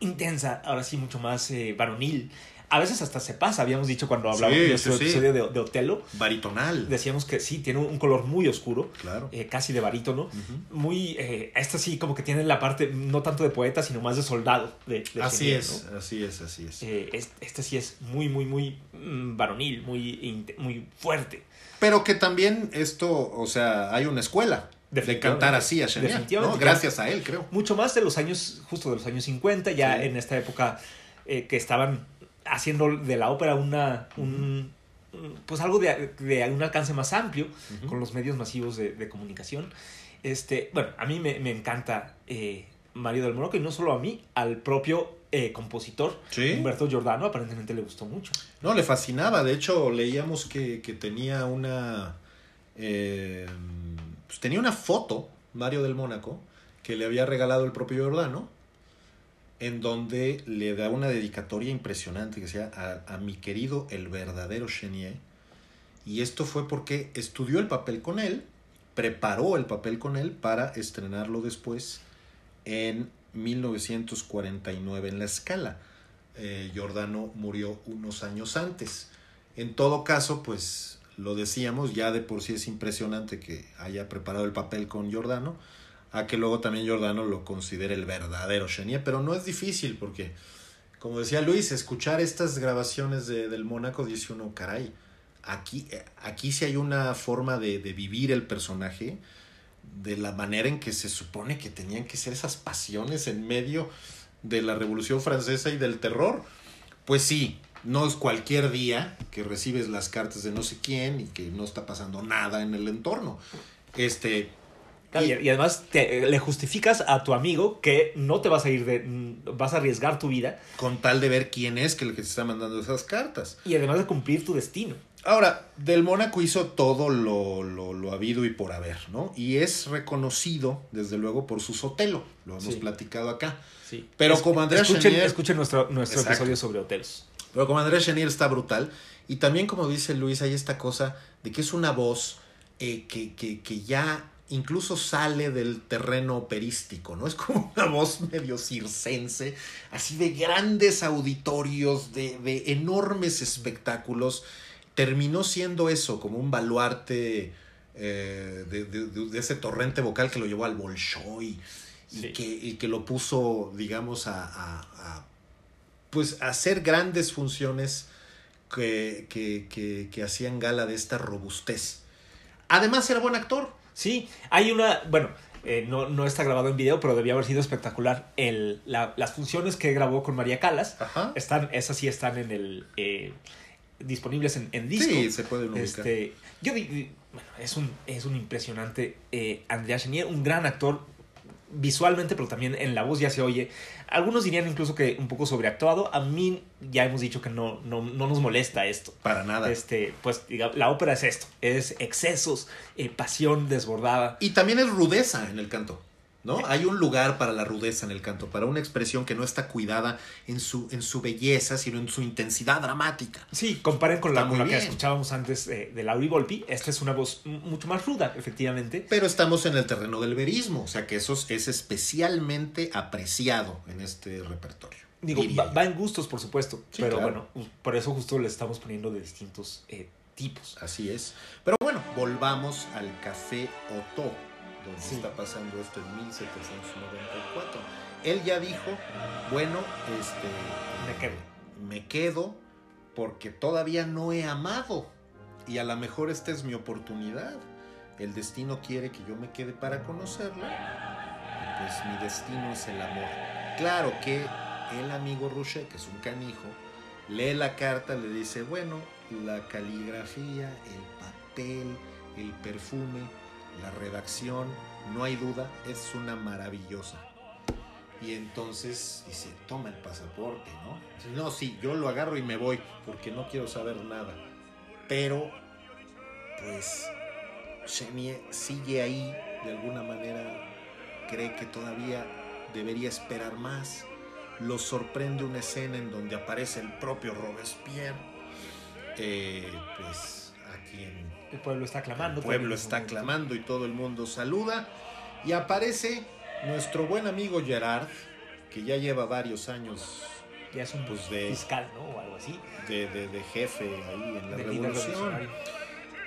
intensa, ahora sí, mucho más eh, varonil. A veces hasta se pasa, habíamos dicho cuando hablábamos Sí, de sí, episodio de, de Otelo. Baritonal. Decíamos que sí, tiene un color muy oscuro, Claro. eh, casi de barítono. Muy, eh, esta sí, como que tiene la parte no tanto de poeta, sino más de soldado. De, de Así es, ¿no? así es, así es. Eh, es- este sí es muy, muy, muy mm, varonil, muy, muy fuerte. Pero que también esto, o sea, hay una escuela de cantar así a Shania. ¿no? Gracias a él, creo. Mucho más de los años, justo de los años 50, ya Sí. en esta época eh, que estaban haciendo de la ópera una, un, pues algo de, de un alcance más amplio con los medios masivos de, de comunicación. Este, bueno, a mí me, me encanta eh, Mario del Mónaco y no solo a mí, al propio eh, compositor Sí. Humberto Giordano aparentemente le gustó mucho. No, le fascinaba. De hecho, leíamos que, que tenía una. eh, pues tenía una foto, Mario del Mónaco, que le había regalado el propio Giordano, en donde le da una dedicatoria impresionante que decía a, a mi querido el verdadero Chenier. Y esto fue porque estudió el papel con él, preparó el papel con él para estrenarlo después en 1949 en la escala. Eh, Giordano murió unos años antes. En todo caso, pues lo decíamos, ya de por sí es impresionante que haya preparado el papel con Giordano, a que luego también Giordano lo considere el verdadero Chenier, pero no es difícil porque, como decía Luis, escuchar estas grabaciones de, del Mónaco dice uno, caray, aquí, eh, aquí sí hay una forma de, de vivir el personaje de la manera en que se supone que tenían que ser esas pasiones en medio de la Revolución Francesa y del terror. Pues sí, no es cualquier día que recibes las cartas de no sé quién y que no está pasando nada en el entorno. Este, Claro, y- Y, y además te- le justificas a tu amigo que no te vas a ir de. mm, vas a arriesgar tu vida con tal de ver quién es que el que te está mandando esas cartas. y además de cumplir tu destino. Ahora, Del Mónaco hizo todo lo, lo, lo habido y por haber, ¿no? Y es reconocido, desde luego, por su sotelo. Lo hemos Sí. platicado acá. Sí. Pero como Andrea escuchen, Chenier- escuchen nuestro, nuestro Exacto. episodio sobre hoteles. Pero como Andrés Chenier está brutal. Y también, como dice Luis, hay esta cosa de que es una voz eh, que, que, que ya incluso sale del terreno operístico, ¿no? Es como una voz medio circense, así de grandes auditorios, de, de enormes espectáculos. Terminó siendo eso, como un baluarte eh, de, de- de- ese torrente vocal que lo llevó al Bolshoi y, Sí. que, y que lo puso, digamos, a, a- a, pues, a hacer grandes funciones que, que, que, que hacían gala de esta robustez. Además, era buen actor. Sí, hay una. Bueno, eh, no, no está grabado en video, pero debió haber sido espectacular. El, la- las funciones que grabó con María Calas Ajá. están, esas sí están en el. eh, disponibles en, en disco. Sí, se puede ubicar. Este, yo di- bueno, es un, es un impresionante eh, Andrea Chenier, un gran actor visualmente, pero también en la voz ya se oye. Algunos dirían incluso que un poco sobreactuado. A mí ya hemos dicho que no, no, no nos molesta esto. Para nada. Este, pues diga, la ópera es esto, es excesos, eh, pasión desbordada. Y también es rudeza en el canto. ¿No? Hay un lugar para la rudeza en el canto, para una expresión que no está cuidada en su, en su belleza, sino en su intensidad dramática. Sí, comparen con la, con la que escuchábamos antes eh, de Lauri Volpi. Esta es una voz mucho más ruda, efectivamente. Pero estamos en el terreno del verismo, o sea que eso es especialmente apreciado en este repertorio. Digo, va, en gustos, por supuesto, Sí, pero claro. bueno, por eso justo le estamos poniendo de distintos eh, tipos. Así es. Pero bueno, volvamos al Café Otto, donde Sí. está pasando esto en 1794. Él ya dijo, bueno, este, Me quedo. me quedo porque todavía no he amado y a lo mejor esta es mi oportunidad. El destino quiere que yo me quede para conocerla y pues mi destino es el amor. Claro que el amigo Rouchet, que es un canijo, lee la carta, le dice, bueno, la caligrafía, el papel, el perfume, la redacción, no hay duda, es una maravillosa. Y entonces dice, toma el pasaporte, ¿no? No, sí, yo lo agarro y me voy, porque no quiero saber nada. Pero, pues, Chenier sigue ahí, de alguna manera, cree que todavía debería esperar más. Lo sorprende una escena en donde aparece el propio Robespierre. Eh, pues El pueblo está clamando. el pueblo está clamando y todo el mundo saluda. Y aparece nuestro buen amigo Gerard, que ya lleva varios años Ya es un Pues de- fiscal, ¿no? O algo así. de, de- de jefe ahí en la de revolución.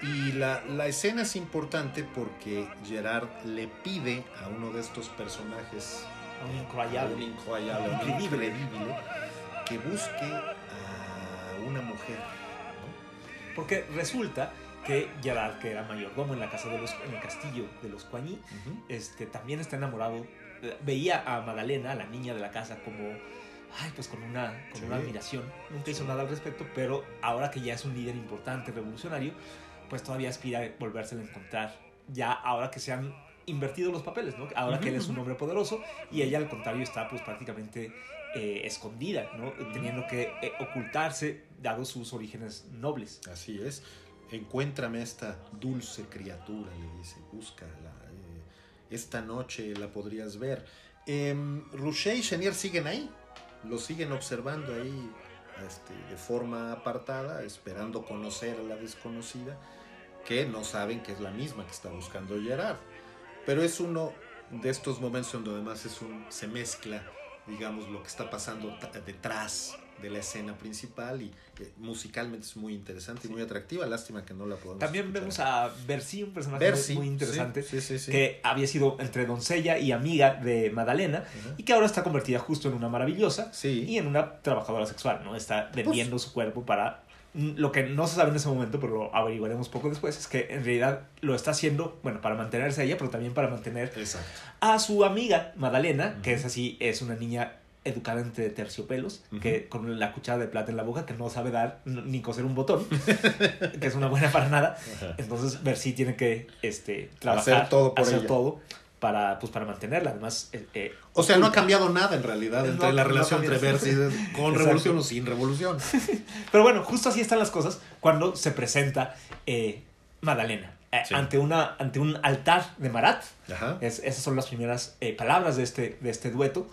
Y la, la escena es importante porque Gerard le pide a uno de estos personajes, A un a incroyable. un incroyable, un Increíble. increíble, que busque a una mujer. ¿no? Porque resulta que Gerard, que era mayordomo en la casa de los, en el castillo de los Coigny, Ujú. este, también está enamorado. Veía a Madalena, a la niña de la casa, como, ay, pues con una, con Sí. una admiración. Nunca hizo Sí. nada al respecto, pero ahora que ya es un líder importante, revolucionario, pues todavía aspira a volvérsela a encontrar. Ya ahora que se han invertido los papeles, ¿no? Ahora que él es un hombre poderoso y ella al contrario está pues prácticamente eh, escondida, ¿no? Teniendo que eh, ocultarse dado sus orígenes nobles. Así es. Encuéntrame esta dulce criatura, le dice, búscala. eh, esta noche la podrías ver. Eh, Rouché y Chenier siguen ahí, lo siguen observando ahí este, de forma apartada, esperando conocer a la desconocida, que no saben que es la misma que está buscando Gerard. Pero es uno de estos momentos donde además es un, se mezcla, digamos, lo que está pasando detrás de la escena principal y eh, musicalmente es muy interesante y muy atractiva. Lástima que no la podemos También escuchar. vemos a Bercy, un personaje Bercy, muy interesante, sí, sí, que había sido entre doncella y amiga de Madalena y que ahora está convertida justo en una maravillosa Sí. y en una trabajadora sexual, ¿no? Está vendiendo su cuerpo para... Lo que no se sabe en ese momento, pero lo averiguaremos poco después, es que en realidad lo está haciendo, bueno, para mantenerse a ella, pero también para mantener Exacto. a su amiga Madalena, que es así, es una niña educada entre terciopelos, que con la cuchara de plata en la boca, que no sabe dar ni coser un botón, *laughs* que es una buena para nada. Entonces, Bercy tiene que este, trabajar, Hacer todo por hacer ella. todo para, pues, para mantenerla. Además, eh, eh, O sea, no ha cambiado nada en realidad No, entre la no relación entre Bercy *laughs* con Exacto. revolución o sin revolución. *laughs* Pero bueno, justo así están las cosas cuando se presenta eh, Madalena eh, Sí. ante, una, ante un altar de Marat. Ajá. Es- esas son las primeras palabras de este, de este dueto.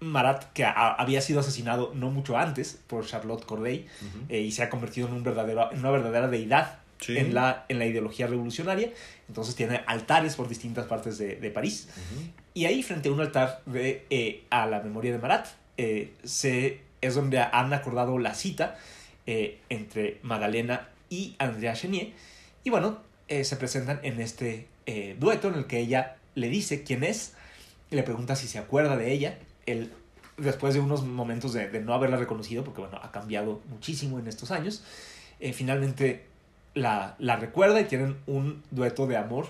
Marat, que a- había sido asesinado no mucho antes por Charlotte Corday eh, y se ha convertido en, un verdadero, en una verdadera deidad Sí. en, la, en la ideología revolucionaria. Entonces tiene altares por distintas partes de, de París. Y ahí, frente a un altar de, eh, a la memoria de Marat, eh, se, es donde han acordado la cita entre Madalena y Andrea Chenier. Y bueno, se presentan en este dueto en el que ella le dice quién es, y le pregunta si se acuerda de ella. Él, después de unos momentos de, de no haberla reconocido, porque bueno, ha cambiado muchísimo en estos años, eh, finalmente la, la recuerda y tienen un dueto de amor.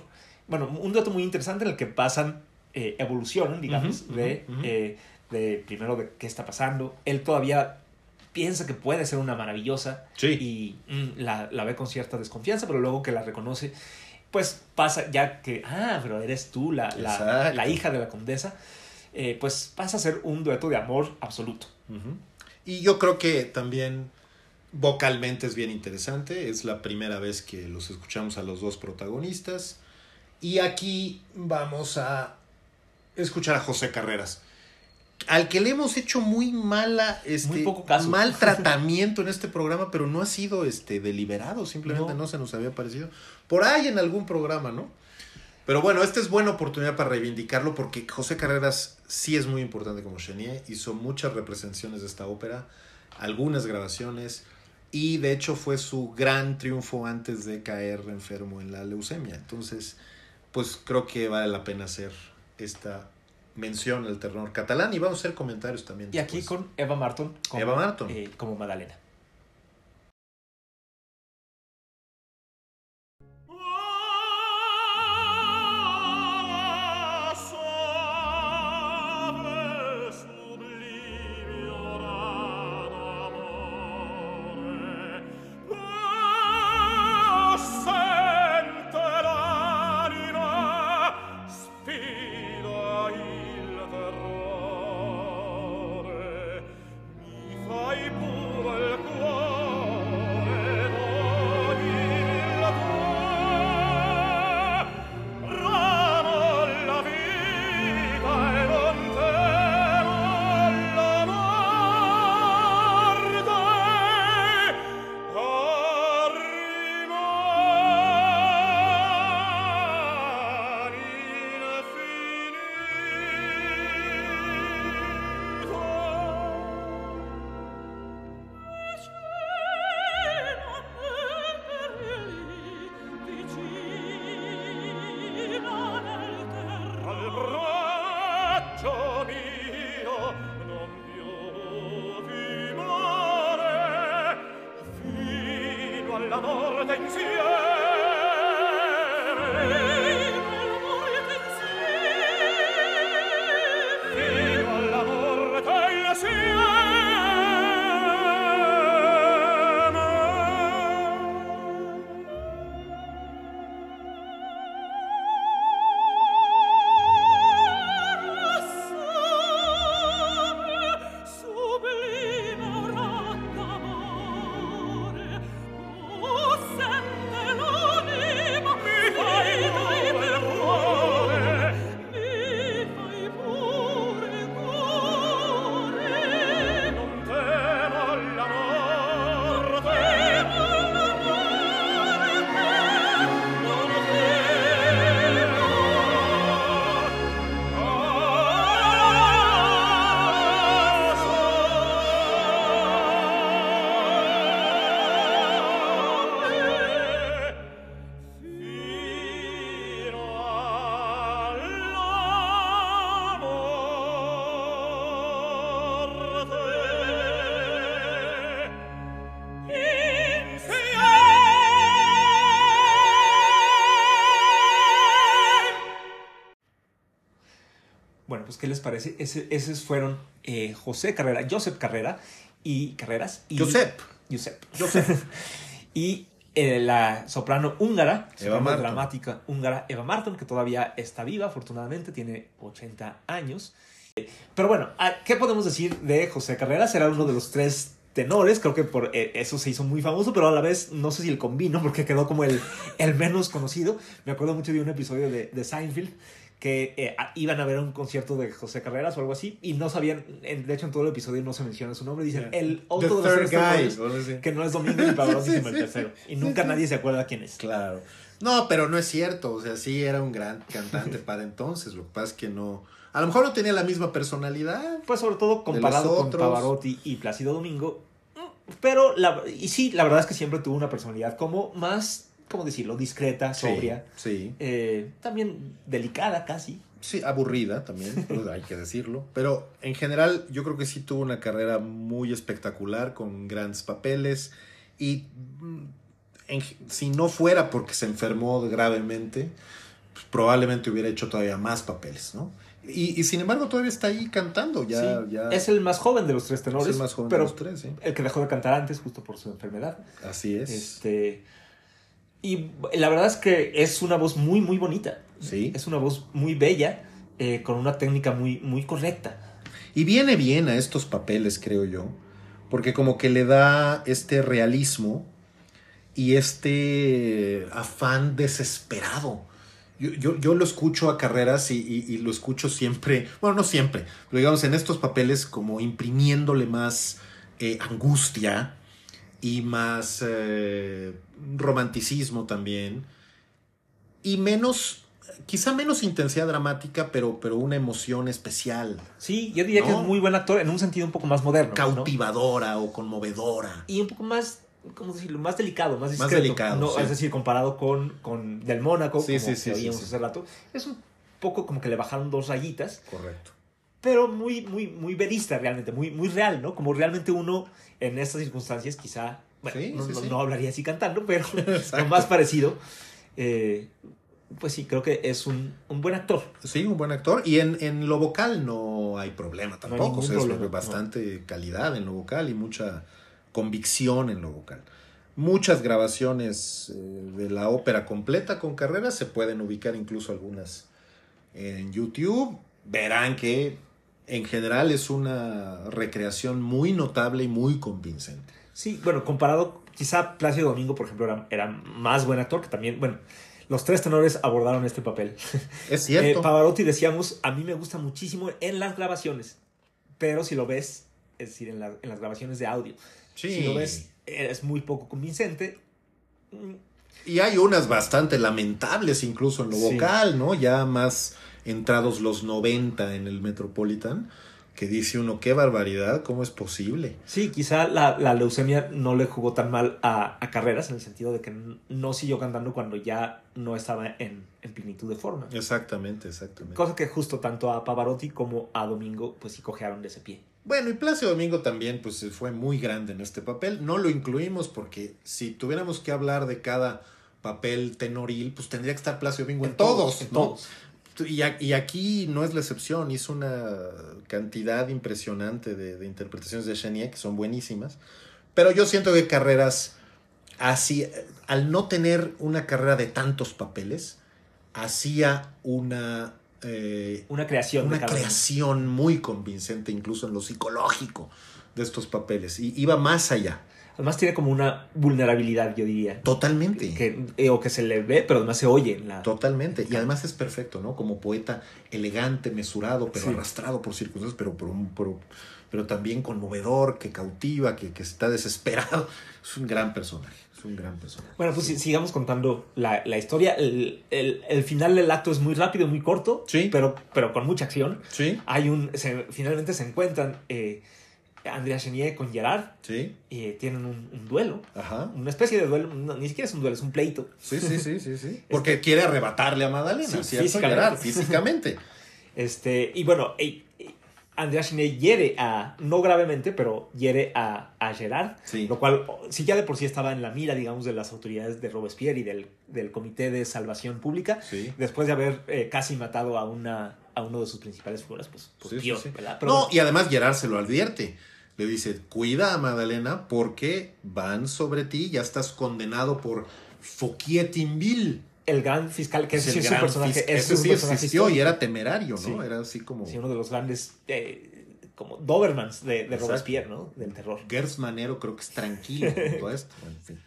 Bueno, un dueto muy interesante en el que pasan, eh, evolucionan, digamos, de, eh, de primero de qué está pasando. Él todavía piensa que puede ser una maravillosa Sí. y mm, la, la ve con cierta desconfianza, pero luego que la reconoce, pues pasa ya que, ah, pero eres tú la, la, la hija de la condesa, eh, pues pasa a ser un dueto de amor absoluto. Y yo creo que también vocalmente es bien interesante. Es la primera vez que los escuchamos a los dos protagonistas. Y aquí vamos a escuchar a José Carreras. Al que le hemos hecho muy mala, este, Muy poco caso. mal *laughs* tratamiento en este programa, pero no ha sido este deliberado, simplemente No. no. se nos había parecido. Por ahí en algún programa, ¿no? Pero bueno, esta es buena oportunidad para reivindicarlo porque José Carreras sí es muy importante como Chenier, hizo muchas representaciones de esta ópera, algunas grabaciones y de hecho fue su gran triunfo antes de caer enfermo en la leucemia. Entonces, pues creo que vale la pena hacer esta mención al terror catalán y vamos a hacer comentarios también. Y aquí con Eva Marton como, Eva Marton. eh, como Madalena. Parece? Ese- esos fueron eh, José Carrera, Josep Carrera y Carreras. Y, Josep. Josep. Josep. *laughs* y eh, la soprano húngara, soprano Marton. dramática húngara Eva Marton, que todavía está viva, afortunadamente, tiene 80 años. Pero bueno, ¿a- ¿qué podemos decir de José Carreras? Era uno de los tres tenores, creo que por eh, eso se hizo muy famoso, pero a la vez no sé si el combino, porque quedó como el, el menos conocido. Me acuerdo mucho de un episodio de, de Seinfeld que eh, iban a ver un concierto de José Carreras o algo así y no sabían, en- de hecho en todo el episodio no se menciona su nombre, dicen el otro de los guy. que no es Domingo ni Pavarotti, *laughs* sino el tercero. Y nunca nadie se acuerda quién es. Claro. No, pero no es cierto. O sea, sí era un gran cantante para entonces. Lo que pasa es que no. A lo mejor no tenía la misma personalidad. Pues sobre todo comparado con. Pavarotti y Plácido Domingo. Pero, la, y sí, la verdad es que siempre tuvo una personalidad como más, ¿cómo decirlo? Discreta, sobria. Sí. eh, también delicada casi. Sí, aburrida también, *laughs* pero hay que decirlo. Pero en general, yo creo que sí tuvo una carrera muy espectacular, con grandes papeles. Y mm, en- si no fuera porque se enfermó gravemente, pues, probablemente hubiera hecho todavía más papeles, ¿no? Y, y sin embargo, todavía está ahí cantando. Ya, Sí, ya Es el más joven de los tres es tenores. el más joven pero de los tres, ¿sí? el que dejó de cantar antes justo por su enfermedad. Así es. Este, y la verdad es que es una voz muy, muy bonita. Sí. Es una voz muy bella, eh, con una técnica muy, muy correcta. Y viene bien a estos papeles, creo yo, porque como que le da este realismo y este afán desesperado. Yo, yo, yo lo escucho a carreras y, y- y lo escucho siempre, bueno, no siempre, pero digamos en estos papeles como imprimiéndole más eh, angustia y más eh, romanticismo también y menos, quizá menos intensidad dramática, pero, pero una emoción especial, Sí, yo diría que es muy buen actor en un sentido un poco más moderno. ¿no? cautivadora o conmovedora. Y un poco más, ¿cómo decirlo? Más delicado, más Más discreto. delicado, ¿no? sí. Es decir, comparado con, con Del Mónaco, Sí, como sí, sí, que oíamos hace rato. Es un poco como que le bajaron dos rayitas, Correcto. Pero muy, muy, muy verista realmente, muy, muy real, ¿no? Como realmente uno en estas circunstancias quizá, bueno, Sí, no, sí, no- sí. no hablaría así cantando, pero *laughs* lo más parecido. eh, pues sí, creo que es un, un buen actor. Sí, un buen actor. Y en, en lo vocal no hay problema No hay tampoco. o sea, es bastante calidad en lo vocal y mucha convicción en lo vocal. Muchas grabaciones eh, de la ópera completa con carreras se pueden ubicar incluso algunas en YouTube. Verán que en general es una recreación muy notable y muy convincente. Sí, bueno, comparado, quizá Plácido Domingo, por ejemplo, era, era más buen actor que también, bueno, los tres tenores abordaron este papel. *laughs* Es Eh, cierto. Pavarotti, decíamos, a mí me gusta muchísimo en las grabaciones, pero si lo ves, es decir, en, la- en las grabaciones de audio, Sí. si lo ves, es muy poco convincente. Y hay unas bastante lamentables incluso en lo Sí. vocal, ¿no? Ya más entrados los 90 en el Metropolitan, que dice uno, qué barbaridad, ¿cómo es posible? Sí, quizá la, la leucemia no le jugó tan mal a, a Carreras en el sentido de que no siguió cantando cuando ya no estaba en, en plenitud de forma. Exactamente, exactamente. Cosa que justo tanto a Pavarotti como a Domingo pues sí cojearon de ese pie. Bueno, y Plácido Domingo también pues fue muy grande en este papel. No lo incluimos porque si tuviéramos que hablar de cada papel tenoril, pues tendría que estar Plácido Domingo en, todos, en ¿no? todos. Y, aquí no es la excepción, hizo una cantidad impresionante de, de interpretaciones de Chenier que son buenísimas. Pero yo siento que carreras así, al no tener una carrera de tantos papeles, hacía una, eh, Una creación. una creación muy convincente, incluso en lo psicológico de estos papeles. Y iba más allá, Además tiene como una vulnerabilidad, yo diría. totalmente. Que, eh, o que se le ve, pero además se oye en la... Totalmente. Y además es perfecto, ¿no? Como poeta elegante, mesurado, pero Sí. arrastrado por circunstancias, pero, pero, pero, pero también conmovedor, que cautiva, que, que está desesperado. *laughs* Es un gran personaje. Es un gran personaje. Bueno, pues si- sigamos contando la, la historia. El, el- el final del acto es muy rápido, muy corto, Sí. pero, pero con mucha acción. Sí, Hay un, se- finalmente se encuentran eh, Andrea Chenier con Gerard sí, y tienen un, un duelo. ajá. Una especie de duelo, no, ni siquiera es un duelo, es un pleito. Sí, sí, sí, sí, sí. *laughs* Porque quiere arrebatarle a Magdalena, Sí, ¿cierto? físicamente. Gerard? Físicamente. *laughs* Este, y bueno, eh, eh, Andrea Chenier hiere a, no gravemente, pero hiere a, a Gerard, Sí. lo cual, si ya de por sí estaba en la mira, digamos, de las autoridades de Robespierre y del, del Comité de Salvación Pública, Sí. después de haber eh, casi matado a, una, a uno de sus principales figuras, pues, pues No, y además Gerard se lo advierte. Le dice, cuida a Magdalena porque van sobre ti, ya estás condenado por Fouquier-Tinville. el gran fiscal, que Es sí el es un gran personaje, es ese un sí personaje existió y era temerario, ¿no? Sí. Era así como Sí, uno de los grandes, eh, como Dobermans de. Robespierre, ¿no? Del terror. Gers Manero, creo que es tranquilo con *laughs* todo esto. En fin.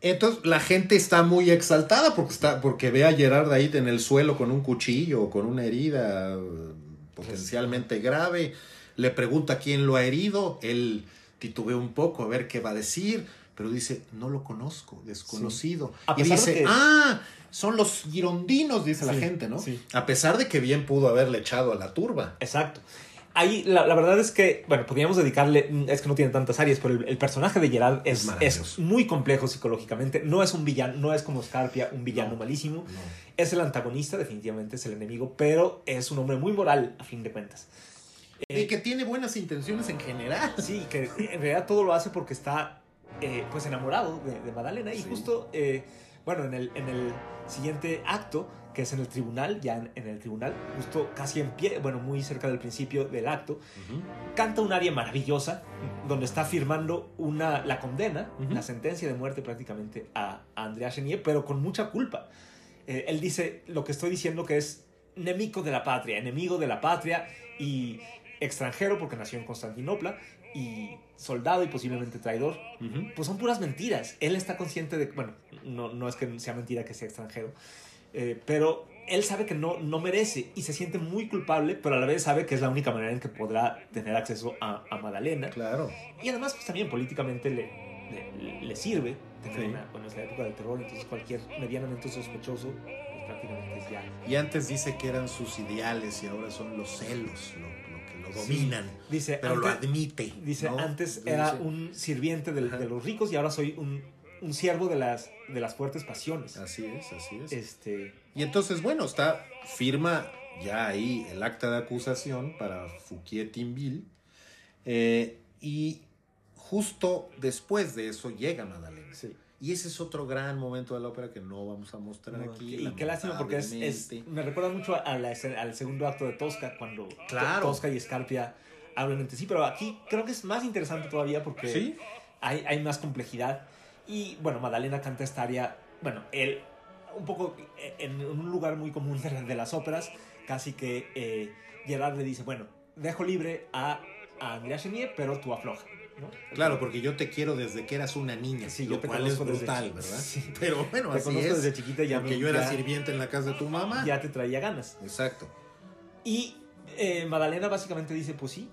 Entonces la gente está muy exaltada porque, está, porque ve a Gerard ahí en el suelo con un cuchillo, con una herida eh, potencialmente grave. Le pregunta quién lo ha herido. Él titubea un poco a ver qué va a decir, pero dice, no lo conozco, desconocido. A Y pesar dice, que- ah, son los girondinos, dice la gente, ¿no? sí. A pesar de que bien pudo haberle echado a la turba. Exacto. Ahí, la, la verdad es que, bueno, podríamos dedicarle, es que no tiene tantas áreas, pero el, el personaje de Gerard Es es, muy complejo psicológicamente. No es un villano, no es como Scarpia, un villano No. malísimo. Es el antagonista, definitivamente es el enemigo, pero es un hombre muy moral, a fin de cuentas. Eh, Y que tiene buenas intenciones en general. *laughs* Sí, que en realidad todo lo hace porque está eh, pues enamorado de, de Madalena y justo, eh, bueno, en el, en el siguiente acto, que es en el tribunal, ya en, en el tribunal, justo casi en pie, bueno, muy cerca del principio del acto, canta un aria maravillosa donde está firmando una, la condena, la sentencia de muerte prácticamente a, a Andrea Chenier, pero con mucha culpa. Eh, él dice lo que estoy diciendo que es enemigo de la patria, enemigo de la patria y extranjero porque nació en Constantinopla y soldado y posiblemente traidor, pues son puras mentiras. Él está consciente de, bueno, no, no es que sea mentira que sea extranjero, eh, pero él sabe que no, no merece y se siente muy culpable, pero a la vez sabe que es la única manera en que podrá tener acceso a, a Madalena. Claro. Y además, pues también políticamente le, le, le sirve tener Sí. una, bueno, es la época del terror, entonces cualquier medianamente sospechoso, pues prácticamente es ya. Y antes dice que eran sus ideales y ahora son los celos lo, dominan. Dice, Pero lo antes, admite. dice, ¿no? antes Dice, era un sirviente de los ricos y ahora soy un, un siervo de las, de las fuertes pasiones. Así es, así es. Este, Y entonces, bueno, está, firma ya ahí el acta de acusación para Fouquier-Tinville. eh, y justo después de eso llega Madalena. sí. Y ese es otro gran momento de la ópera que no vamos a mostrar No, aquí. y qué lástima porque es, es- me recuerda mucho a la al segundo acto de Tosca cuando Claro. Tosca y Scarpia hablan entre sí, pero aquí creo que es más interesante todavía porque ¿Sí? hay, hay más complejidad. Y bueno, Madalena canta esta área, bueno, él un poco en un lugar muy común de, de las óperas, casi que eh, Gerard le dice, bueno, dejo libre a, a Andrea Chenier, pero tú afloja. ¿No? Claro, porque yo te quiero desde que eras una niña, Sí, lo yo te cual es conozco desde brutal, chi- ¿verdad? sí. Pero bueno, Te así conozco es. desde chiquita ya porque yo era sirviente en la casa de tu mamá. Ya te traía ganas. Exacto. Y eh, Madalena básicamente dice, pues sí,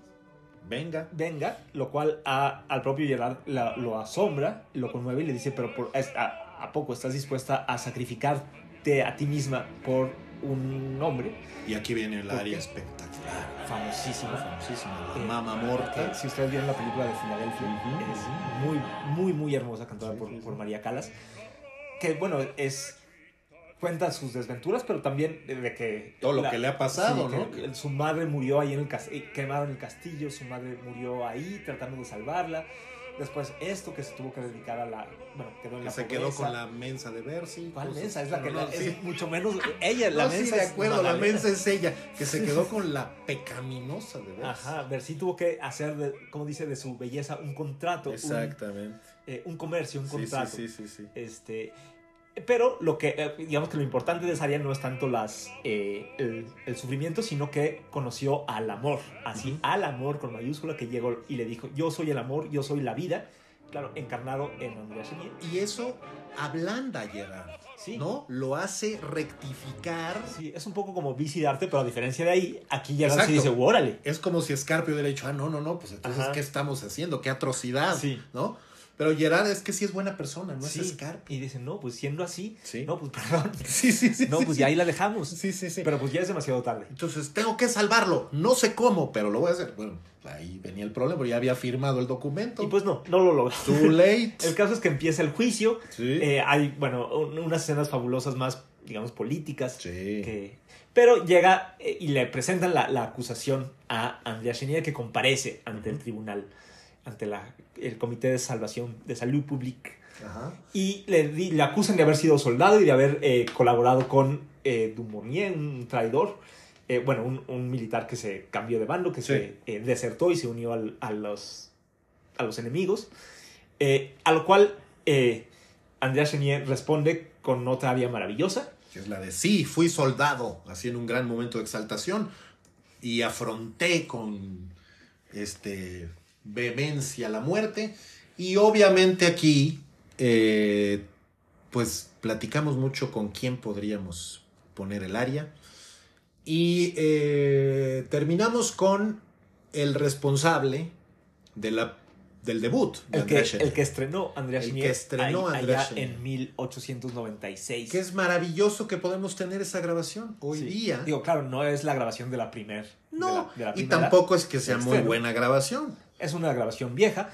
Venga. venga, lo cual a- al propio Gerard la- lo asombra, lo conmueve y le dice, pero por, a, ¿a poco estás dispuesta a sacrificarte a ti misma por un hombre Y aquí viene el ¿Por área espectacular. famosísimo? Famosísima. Eh, La Mama que Morta. si ustedes vieron la película de Filadelfia, Ujú, es muy, muy, muy hermosa, cantada Sí, por, sí, sí. por María Calas. Que bueno, es cuenta sus desventuras, pero también de que... Todo lo que le ha pasado, sí, ¿no? que Su madre murió ahí en el castillo, quemada en el castillo, su madre murió ahí tratando de salvarla. Después esto que se tuvo que dedicar a la... Bueno, quedó en Que la se pobreza. quedó con la mensa de Bercy. ¿Cuál cosas- mensa? Es la que la- es sí. mucho menos... Ella, la No, sí, mensa de es acuerdo, la Magdalena. mensa es ella, que se quedó *laughs* con la pecaminosa de Bercy. Ajá, Bercy tuvo que hacer, de, como dice, de su belleza un contrato, un, Exactamente. eh, un comercio, un Sí, contrato. sí, sí, sí, sí. Este, pero lo que, eh, digamos que lo importante de Saria no es tanto las, eh, el, el sufrimiento, sino que conoció al amor, así, al amor con mayúscula, que llegó y le dijo, yo soy el amor, yo soy la vida, claro, encarnado en Andrea. Y eso ablanda a Gerard, Sí. ¿no? Lo hace rectificar. Sí, es un poco como bici de arte, pero a diferencia de ahí, aquí ya Exacto. se dice, órale. Es como si Scarpio hubiera dicho, ah, no, no, no, pues entonces, Ajá. ¿qué estamos haciendo? ¿Qué atrocidad? Sí. ¿No? Pero Gerard es que sí es buena persona, no Sí. es Scarpio. Y dicen, no, pues siendo así, Sí. no, pues perdón. *laughs* Sí, sí, sí. No, pues ya ahí la dejamos. Sí, sí, sí. Pero pues ya es demasiado tarde. Entonces, tengo que salvarlo. No sé cómo, pero lo voy a hacer. Bueno, ahí venía el problema, ya había firmado el documento. Y pues no, no lo logra. Too late. *laughs* El caso es que empieza el juicio. Sí. Eh, hay, bueno, un- unas escenas fabulosas más, digamos, políticas. sí. que- pero llega eh, y le presentan la, la acusación a Andrea Chenier que comparece ante el tribunal, ante la, el Comité de Salvación de Salud Pública. Ajá. Y le, le acusan de haber sido soldado y de haber eh, colaborado con eh, Dumouriez, un traidor. Eh, bueno, un, un militar que se cambió de bando, que Sí. se eh, desertó y se unió al- a, los, a los enemigos. Eh, a lo cual eh, Andrea Chenier responde con otra área maravillosa. Que es la de sí, fui soldado, así en un gran momento de exaltación. Y afronté con este vehemencia la muerte. Y obviamente aquí, eh, pues platicamos mucho con quién podríamos poner el área. Y eh, terminamos con el responsable de la, del debut de El que, el estrenó Andrea El que estrenó ahí- Andrea allá Chenier. en 1896. Que es maravilloso que podemos tener esa grabación hoy Sí. día. Digo, claro, no es la grabación de la primer. no, de la- de la y primera. tampoco es que sea muy buena grabación. Es una grabación vieja,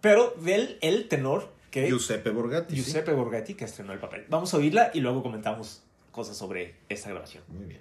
pero del el tenor que Giuseppe Borgatti. sí. Giuseppe Borghetti que estrenó el papel. Vamos a oírla y luego comentamos cosas sobre esta grabación. Muy bien.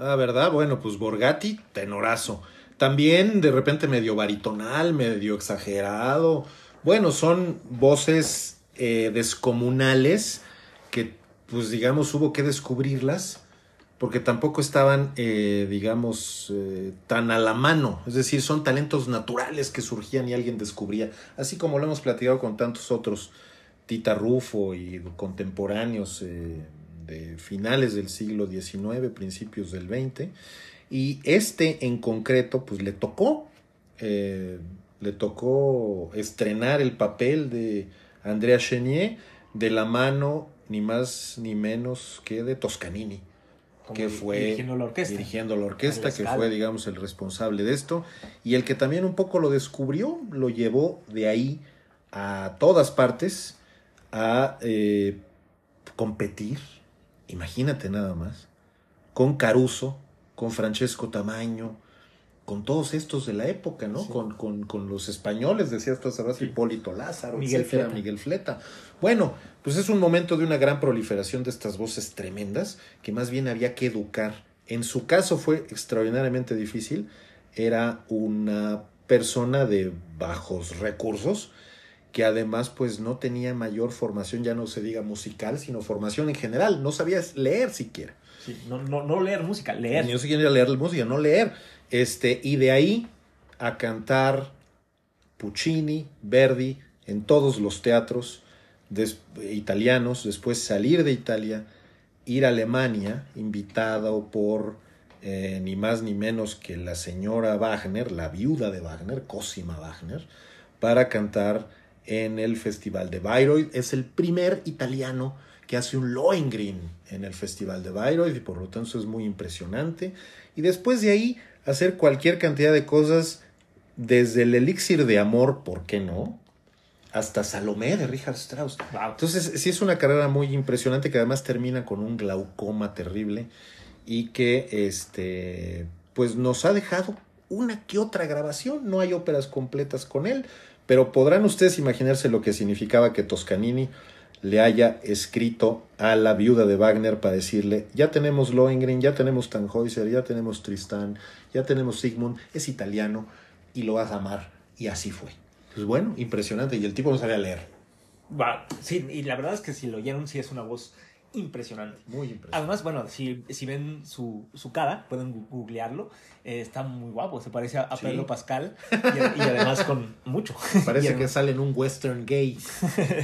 Ah, ¿verdad? Bueno, pues Borgatti, tenorazo. También de repente medio baritonal, medio exagerado. Bueno, son voces eh, descomunales que, pues digamos, hubo que descubrirlas porque tampoco estaban, eh, digamos, eh, tan a la mano. Es decir, son talentos naturales que surgían y alguien descubría. Así como lo hemos platicado con tantos otros, Tita Rufo y contemporáneos de finales del siglo XIX, principios del XX. Y este en concreto, pues le tocó, le tocó estrenar el papel de Andrea Chenier de la mano ni más ni menos que de Toscanini que fue dirigiendo la orquesta, dirigiendo la orquesta que fue, digamos, el responsable de esto, y el que también un poco lo descubrió, lo llevó de ahí a todas partes a eh, competir, imagínate nada más, con Caruso, con Francesco Tamaño, con todos estos de la época, ¿no? Con, con, con, los españoles, decías tú hace rato, Hipólito Lázaro, Miguel Fleta. Miguel Fleta. Bueno, pues es un momento de una gran proliferación de estas voces tremendas que más bien había que educar. En su caso fue extraordinariamente difícil. Era una persona de bajos recursos que además pues no tenía mayor formación, ya no se diga musical, sino formación en general. No sabía leer siquiera. Sí, no, no, no leer música, leer. Ni siquiera leer música, no leer. Este, y de ahí a cantar Puccini, Verdi, en todos los teatros italianos, después salir de Italia, ir a Alemania, invitado por eh, ni más ni menos que la señora Wagner, la viuda de Wagner, Cosima Wagner, para cantar en el Festival de Bayreuth. Es el primer italiano que hace un Lohengrin en el Festival de Bayreuth y por lo tanto es muy impresionante. Y después de ahí hacer cualquier cantidad de cosas, desde el elixir de amor, ¿por qué no? Hasta Salomé de Richard Strauss. Entonces, sí es una carrera muy impresionante que además termina con un glaucoma terrible y que este pues nos ha dejado una que otra grabación. No hay óperas completas con él, pero podrán ustedes imaginarse lo que significaba que Toscanini le haya escrito a la viuda de Wagner para decirle, ya tenemos Lohengrin, ya tenemos Tannhäuser, ya tenemos Tristán, ya tenemos Sigmund, es italiano y lo vas a amar. Y así fue. Pues bueno, impresionante. Y el tipo no sabía leer. sí, y la verdad es que si lo oyeron, sí es una voz impresionante. Muy impresionante. Además, bueno, si, si ven su, su cara, pueden googlearlo. Eh, está muy guapo, se parece a, Pedro Pascal *laughs* y, además con mucho. Parece *laughs* que sale en un western gay.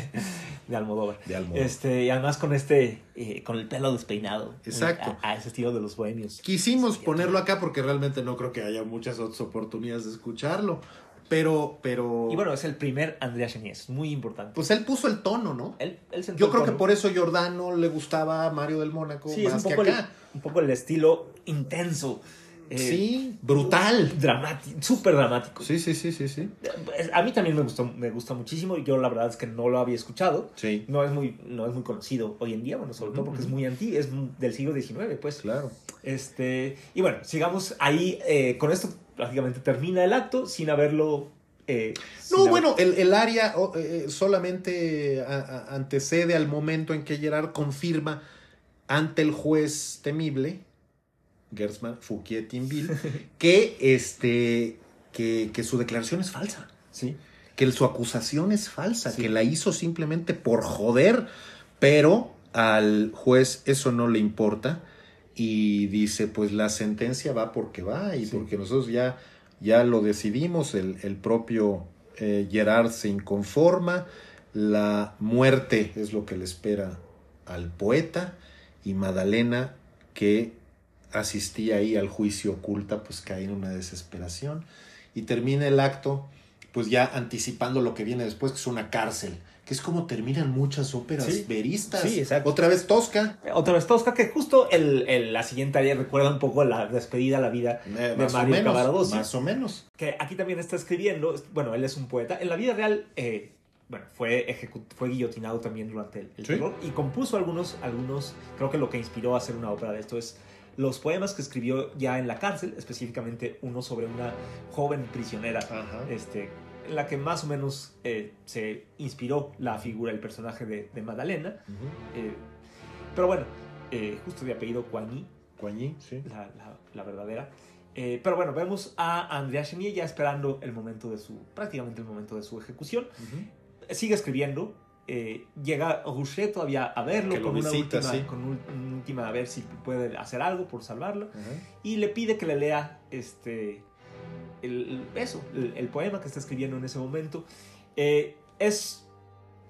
*laughs* de Almodóvar. De Almodóvar. Este, y además con este, eh, con el pelo despeinado. Exacto. A, ese estilo de los bohemios. Quisimos ponerlo acá porque realmente no creo que haya muchas otras oportunidades de escucharlo. Pero, pero. Y bueno, es el primer Andrea Chenies, muy importante. Pues él puso el tono, ¿no? Él, Yo creo que por eso Giordano le gustaba a Mario del Mónaco sí, es un poco El, un poco el estilo intenso. Eh, sí, brutal. Dramático, súper dramático. Sí, sí, sí, sí, sí. A mí también me gustó, me gusta muchísimo. Yo la verdad es que no lo había escuchado. Sí. No es muy, no es muy conocido hoy en día, bueno, sobre todo porque es muy antiguo, es del siglo XIX, pues. Claro. Este, y bueno, sigamos ahí. Eh, con esto prácticamente termina el acto sin haberlo eh, no, bueno, el, el área solamente antecede al momento en que Gerard confirma ante el juez temible Gersman Fouquier Tinville, *laughs* que, este, que, que, su declaración es falsa. Sí. Que su acusación es falsa, que la hizo simplemente por joder, pero al juez eso no le importa y dice, pues la sentencia va porque va y porque nosotros ya, ya lo decidimos, el, el propio eh, Gerard se inconforma, la muerte es lo que le espera al poeta y Madalena que asistía ahí al juicio oculta, pues cae en una desesperación y termina el acto, pues ya anticipando lo que viene después, que es una cárcel, que es como terminan muchas óperas veristas. Sí, exacto. Otra vez Tosca. Otra vez Tosca, que justo el, la siguiente área recuerda un poco la despedida, la vida eh, de Mario Cavaradossi. Más o menos. Que aquí también está escribiendo, bueno, él es un poeta. En la vida real, eh, bueno, fue, fue guillotinado también durante el, el terror y compuso algunos, algunos, creo que lo que inspiró a hacer una ópera de esto es los poemas que escribió ya en la cárcel, específicamente uno sobre una joven prisionera, este, en la que más o menos eh, se inspiró la figura, el personaje de, de Madalena. Eh, pero bueno, eh, justo de apellido Coigny. Coigny, sí. la, la- la verdadera. Pero bueno, vemos a Andrea Chenier ya esperando el momento de su, prácticamente el momento de su ejecución. Sigue escribiendo. llega Rouget todavía a verlo con, una última, sí. con un- una última a ver si puede hacer algo por salvarlo. Y le pide que le lea este, el, eso, el, el poema que está escribiendo en ese momento. Eh, es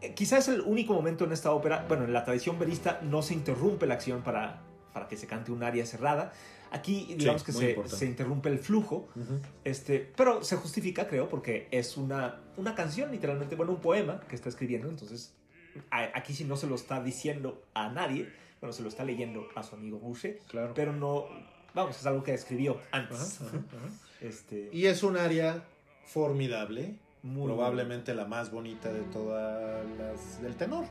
eh, quizás el único momento en esta ópera, bueno, en la tradición verista no se interrumpe la acción para, para que se cante un aria cerrada. Aquí digamos que muy se, se interrumpe el flujo, Ujú. este, pero se justifica, creo, porque es una, una canción, literalmente, bueno, un poema que está escribiendo, entonces a- aquí sí no se lo está diciendo a nadie, bueno, se lo está leyendo a su amigo Boucher, Claro. pero no, vamos, es algo que escribió Ajá, antes. ajá, ajá. Este, Y es un área formidable, muy- probablemente la más bonita de todas las del tenor.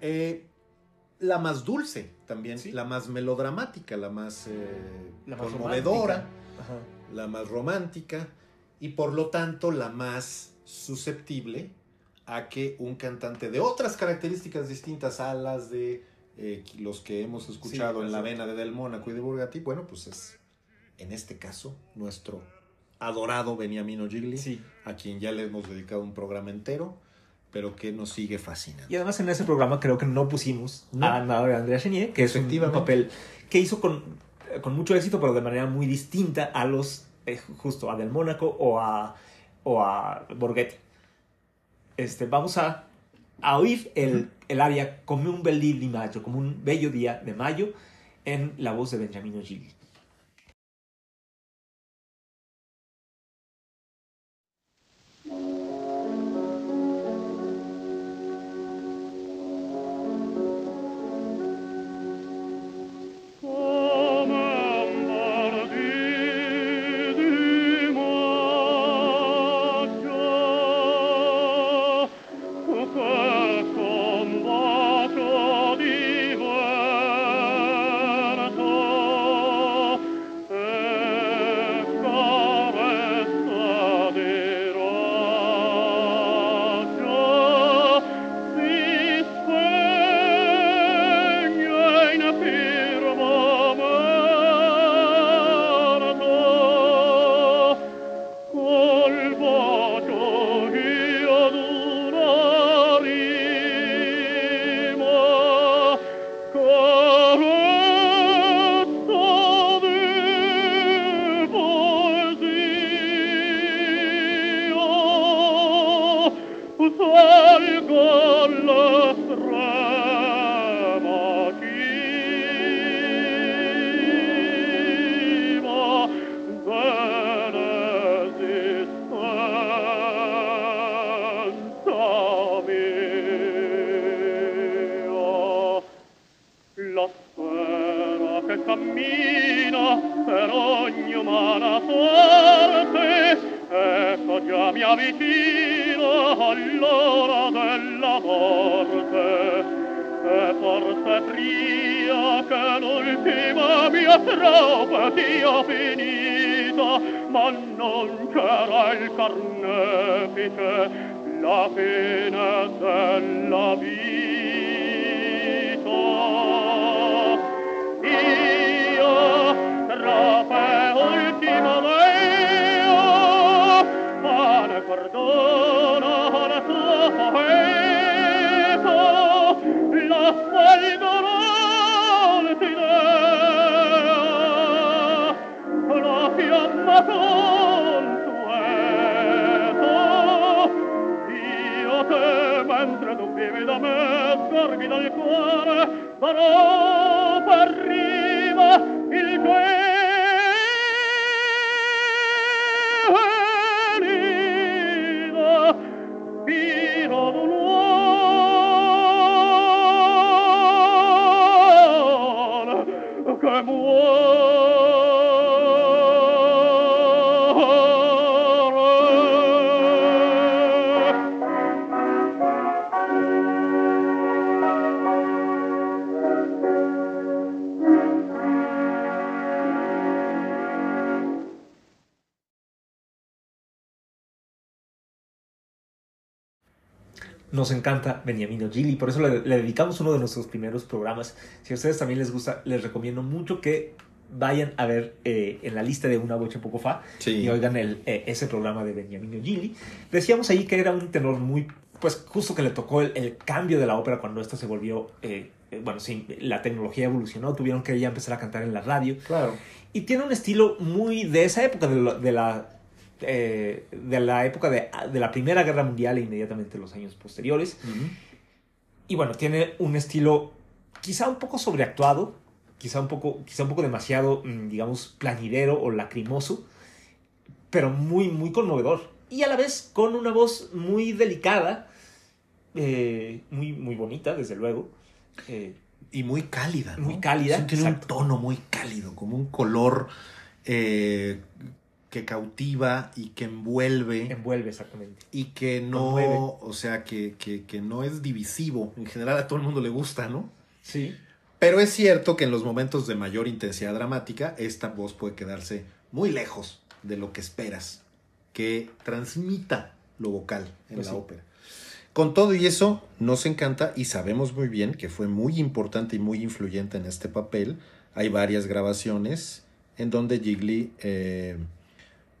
Eh, la más dulce también, Sí. la más melodramática, la más, eh, La más conmovedora, la más romántica y por lo tanto la más susceptible a que un cantante de otras características distintas a las de eh, los que hemos escuchado Sí, en la vena de Del Mónaco y de Burgati, bueno, pues es en este caso nuestro adorado Beniamino Gigli, Sí. a quien ya le hemos dedicado un programa entero, pero que nos sigue fascinando. Y además en ese programa creo que no pusimos No. a nada de Andrea Chenier, que es un papel que hizo con, con mucho éxito, pero de manera muy distinta a los, eh, justo a Del Mónaco o a, o a Borghetti. Este, vamos a, a oír el, el aria Come un bel di maggio, como un bello día de mayo, en la voz de Benjamino Gigli. la prova ti ho finita, ma non c'era il carnefice la fine della vita. me fervido il cuore, farò per nos encanta Beniamino Gili, por eso le, le dedicamos uno de nuestros primeros programas. Si a ustedes también les gusta, les recomiendo mucho que vayan a ver eh, en la lista de Una Bocha Poco Fa Sí. y oigan el, eh, ese programa de Beniamino Gili. Decíamos ahí que era un tenor muy, pues justo que le tocó el, el cambio de la ópera cuando esta se volvió, eh, eh, bueno, sí, la tecnología evolucionó, tuvieron que ya empezar a cantar en la radio. Claro. Y tiene un estilo muy de esa época, de, la- de la, eh, de la época de, de la Primera Guerra Mundial e inmediatamente los años posteriores. Y bueno, tiene un estilo quizá un poco sobreactuado, quizá un poco, quizá un poco demasiado, mm, digamos, plañidero o lacrimoso, pero muy, muy conmovedor. Y a la vez con una voz muy delicada, eh, muy, muy bonita, desde luego. Eh, Y muy cálida. ¿no? Muy cálida, tiene un tono muy cálido, como un color eh, que cautiva y que envuelve. envuelve exactamente. y que no, Conmueve. o sea, que, que- que no es divisivo. En general a todo el mundo le gusta, ¿no? Sí. Pero es cierto que en los momentos de mayor intensidad dramática, esta voz puede quedarse muy lejos de lo que esperas que transmita lo vocal en Pues la sí. ópera. Con todo y eso, nos encanta y sabemos muy bien que fue muy importante y muy influyente en este papel. Hay varias grabaciones en donde Gigli eh,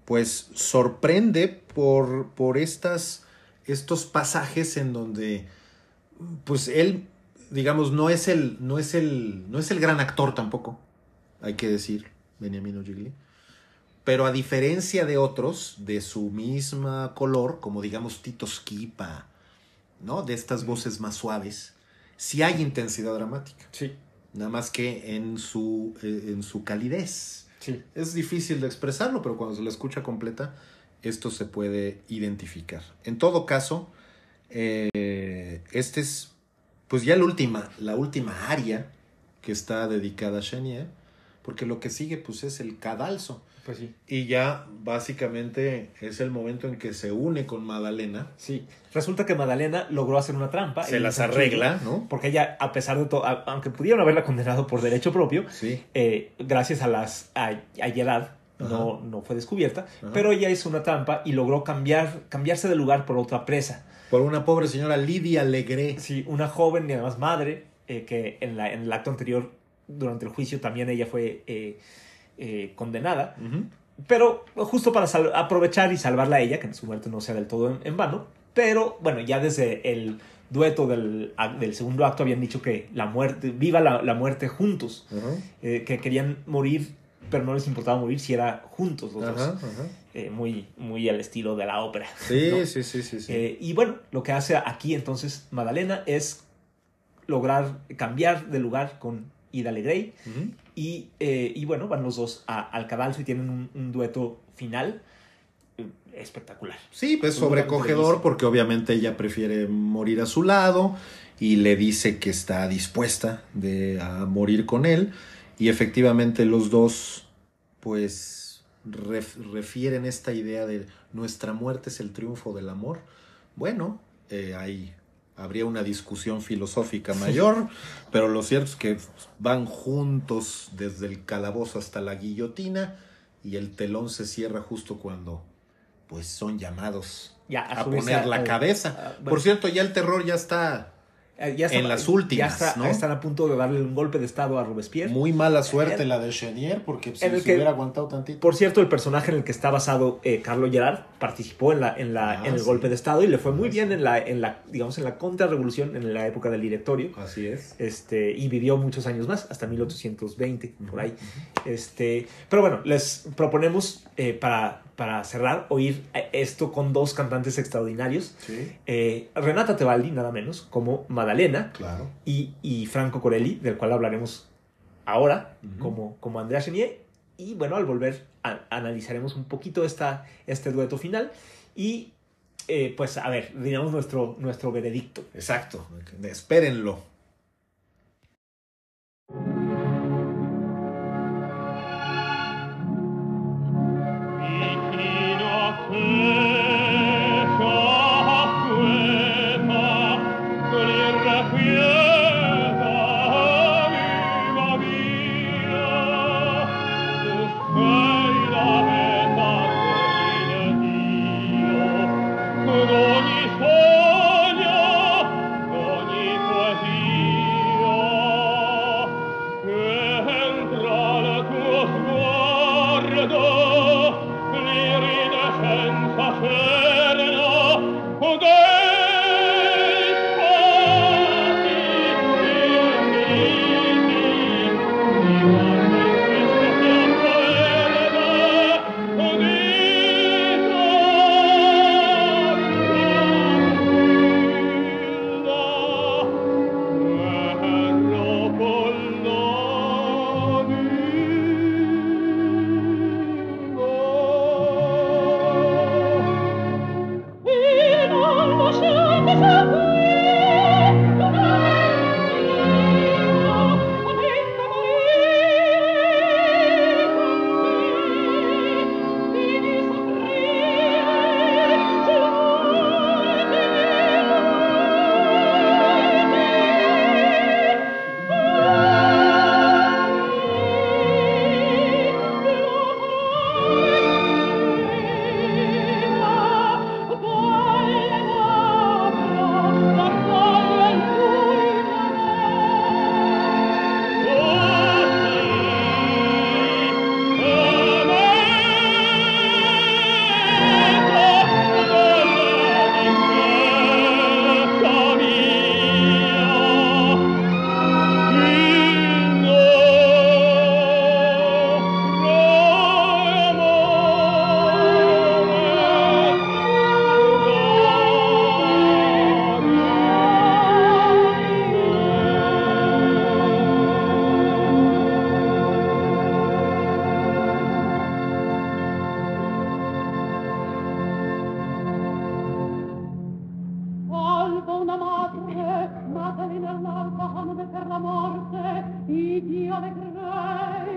pues sorprende por, por estas, estos pasajes en donde pues él digamos no es el no es el no es el gran actor tampoco hay que decir Beniamino Gigli pero a diferencia de otros de su misma color como digamos Tito Schipa no de estas voces más suaves sí hay intensidad dramática. Sí. nada más que en su eh, en su calidez Sí. es difícil de expresarlo, pero cuando se la escucha completa, esto se puede identificar. En todo caso, eh, este es pues ya la última, la última área que está dedicada a Chenier, porque lo que sigue pues es el cadalso. Pues sí. Y ya básicamente es el momento en que se une con Madalena, Sí. Resulta que Madalena logró hacer una trampa. se las arregla, ¿no? Porque ella, a pesar de todo, aunque pudieron haberla condenado por derecho propio, Sí. eh, gracias a las a, a Gerard no, no fue descubierta, Ajá. pero ella hizo una trampa y logró cambiar, cambiarse de lugar por otra presa. Por una pobre señora Lidia Legré. Sí, una joven y además madre, eh, que en, la, en el acto anterior, durante el juicio, también ella fue eh, eh, condenada. Pero justo para aprovechar y salvarla a ella, que su muerte no sea del todo en, en vano. Pero bueno, ya desde el dueto del, del segundo acto habían dicho que la muerte, viva la, la muerte juntos, eh, que querían morir, pero no les importaba morir si era juntos los Ajá, dos. Eh, muy, muy al estilo de la ópera. Sí, ¿no? sí, sí, sí, sí. Eh, y bueno, lo que hace aquí entonces Madalena es lograr cambiar de lugar con Ida Legrey. Y, eh, y bueno, van los dos a- al cadalso y tienen un, un dueto final eh, espectacular. Sí, pues sobrecogedor porque obviamente ella prefiere morir a su lado y le dice que está dispuesta de, a morir con él y efectivamente los dos pues ref- refieren esta idea de nuestra muerte es el triunfo del amor. Bueno, eh, ahí habría una discusión filosófica mayor, pero lo cierto es que van juntos desde el calabozo hasta la guillotina y el telón se cierra justo cuando pues son llamados Ya, a poner la al- cabeza. ah, bueno, Por cierto, ya el terror ya está eh, ya en las últimas, ya está- ¿no? están a punto de darle un golpe de estado a Robespierre. muy mala suerte la de Chenier porque si el hubiera aguantado tantito. Por cierto, el personaje en el que está basado eh, Carlo Gerard participó en, la, en, la, Ah, en el sí. golpe de Estado y le fue muy Ah, bien en la, en la, digamos, en la contrarrevolución en la época del directorio. Así es. Este, y vivió muchos años más, hasta 1820, por ahí. Este, pero bueno, les proponemos eh, para, para cerrar oír eh, esto con dos cantantes extraordinarios. Sí, Eh, Renata Tebaldi, nada menos, como Madalena, claro. y, y Franco Corelli, del cual hablaremos ahora, como, como Andrea Chenier. Y bueno, al volver a- analizaremos un poquito esta, este dueto final y eh, pues a ver, digamos nuestro, nuestro veredicto. Exacto. Espérenlo.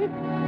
Thank you.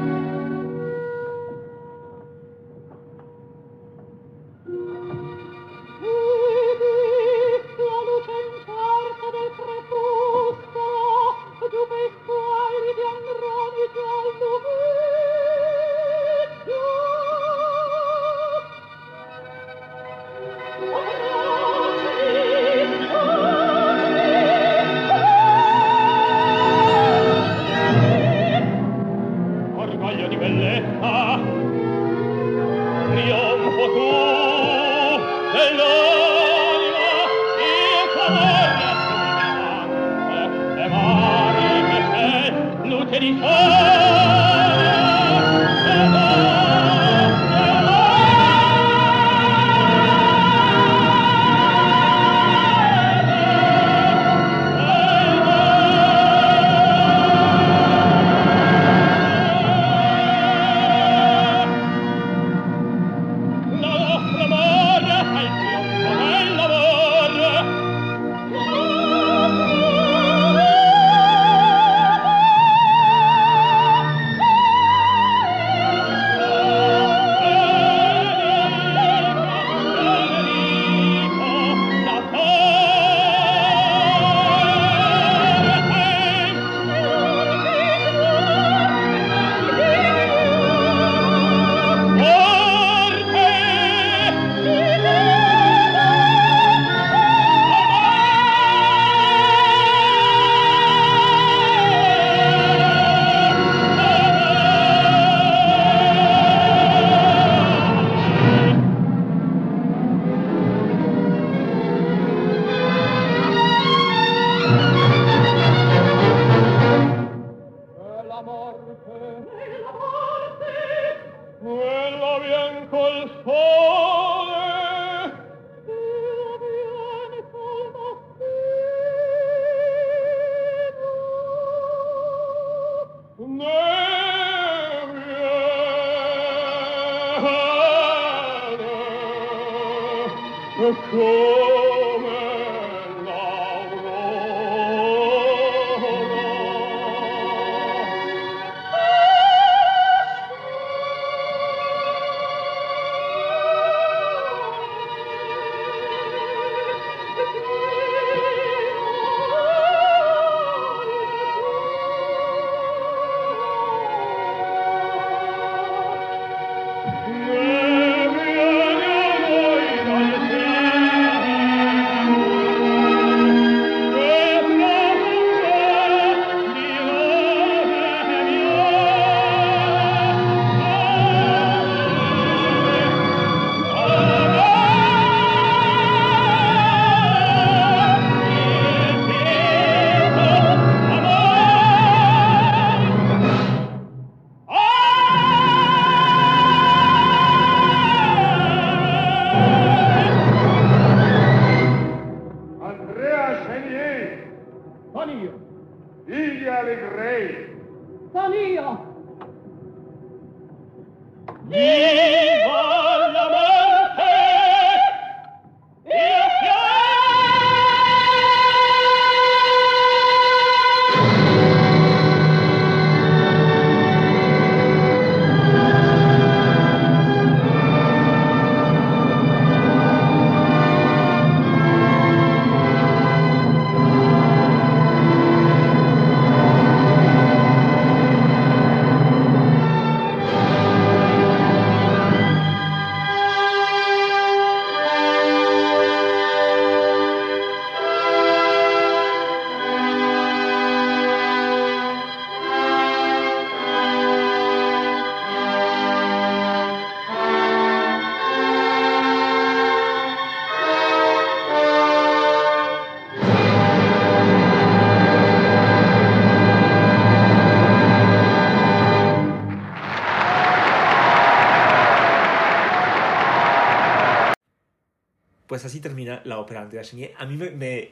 Andrea Chenier. A mí me, me,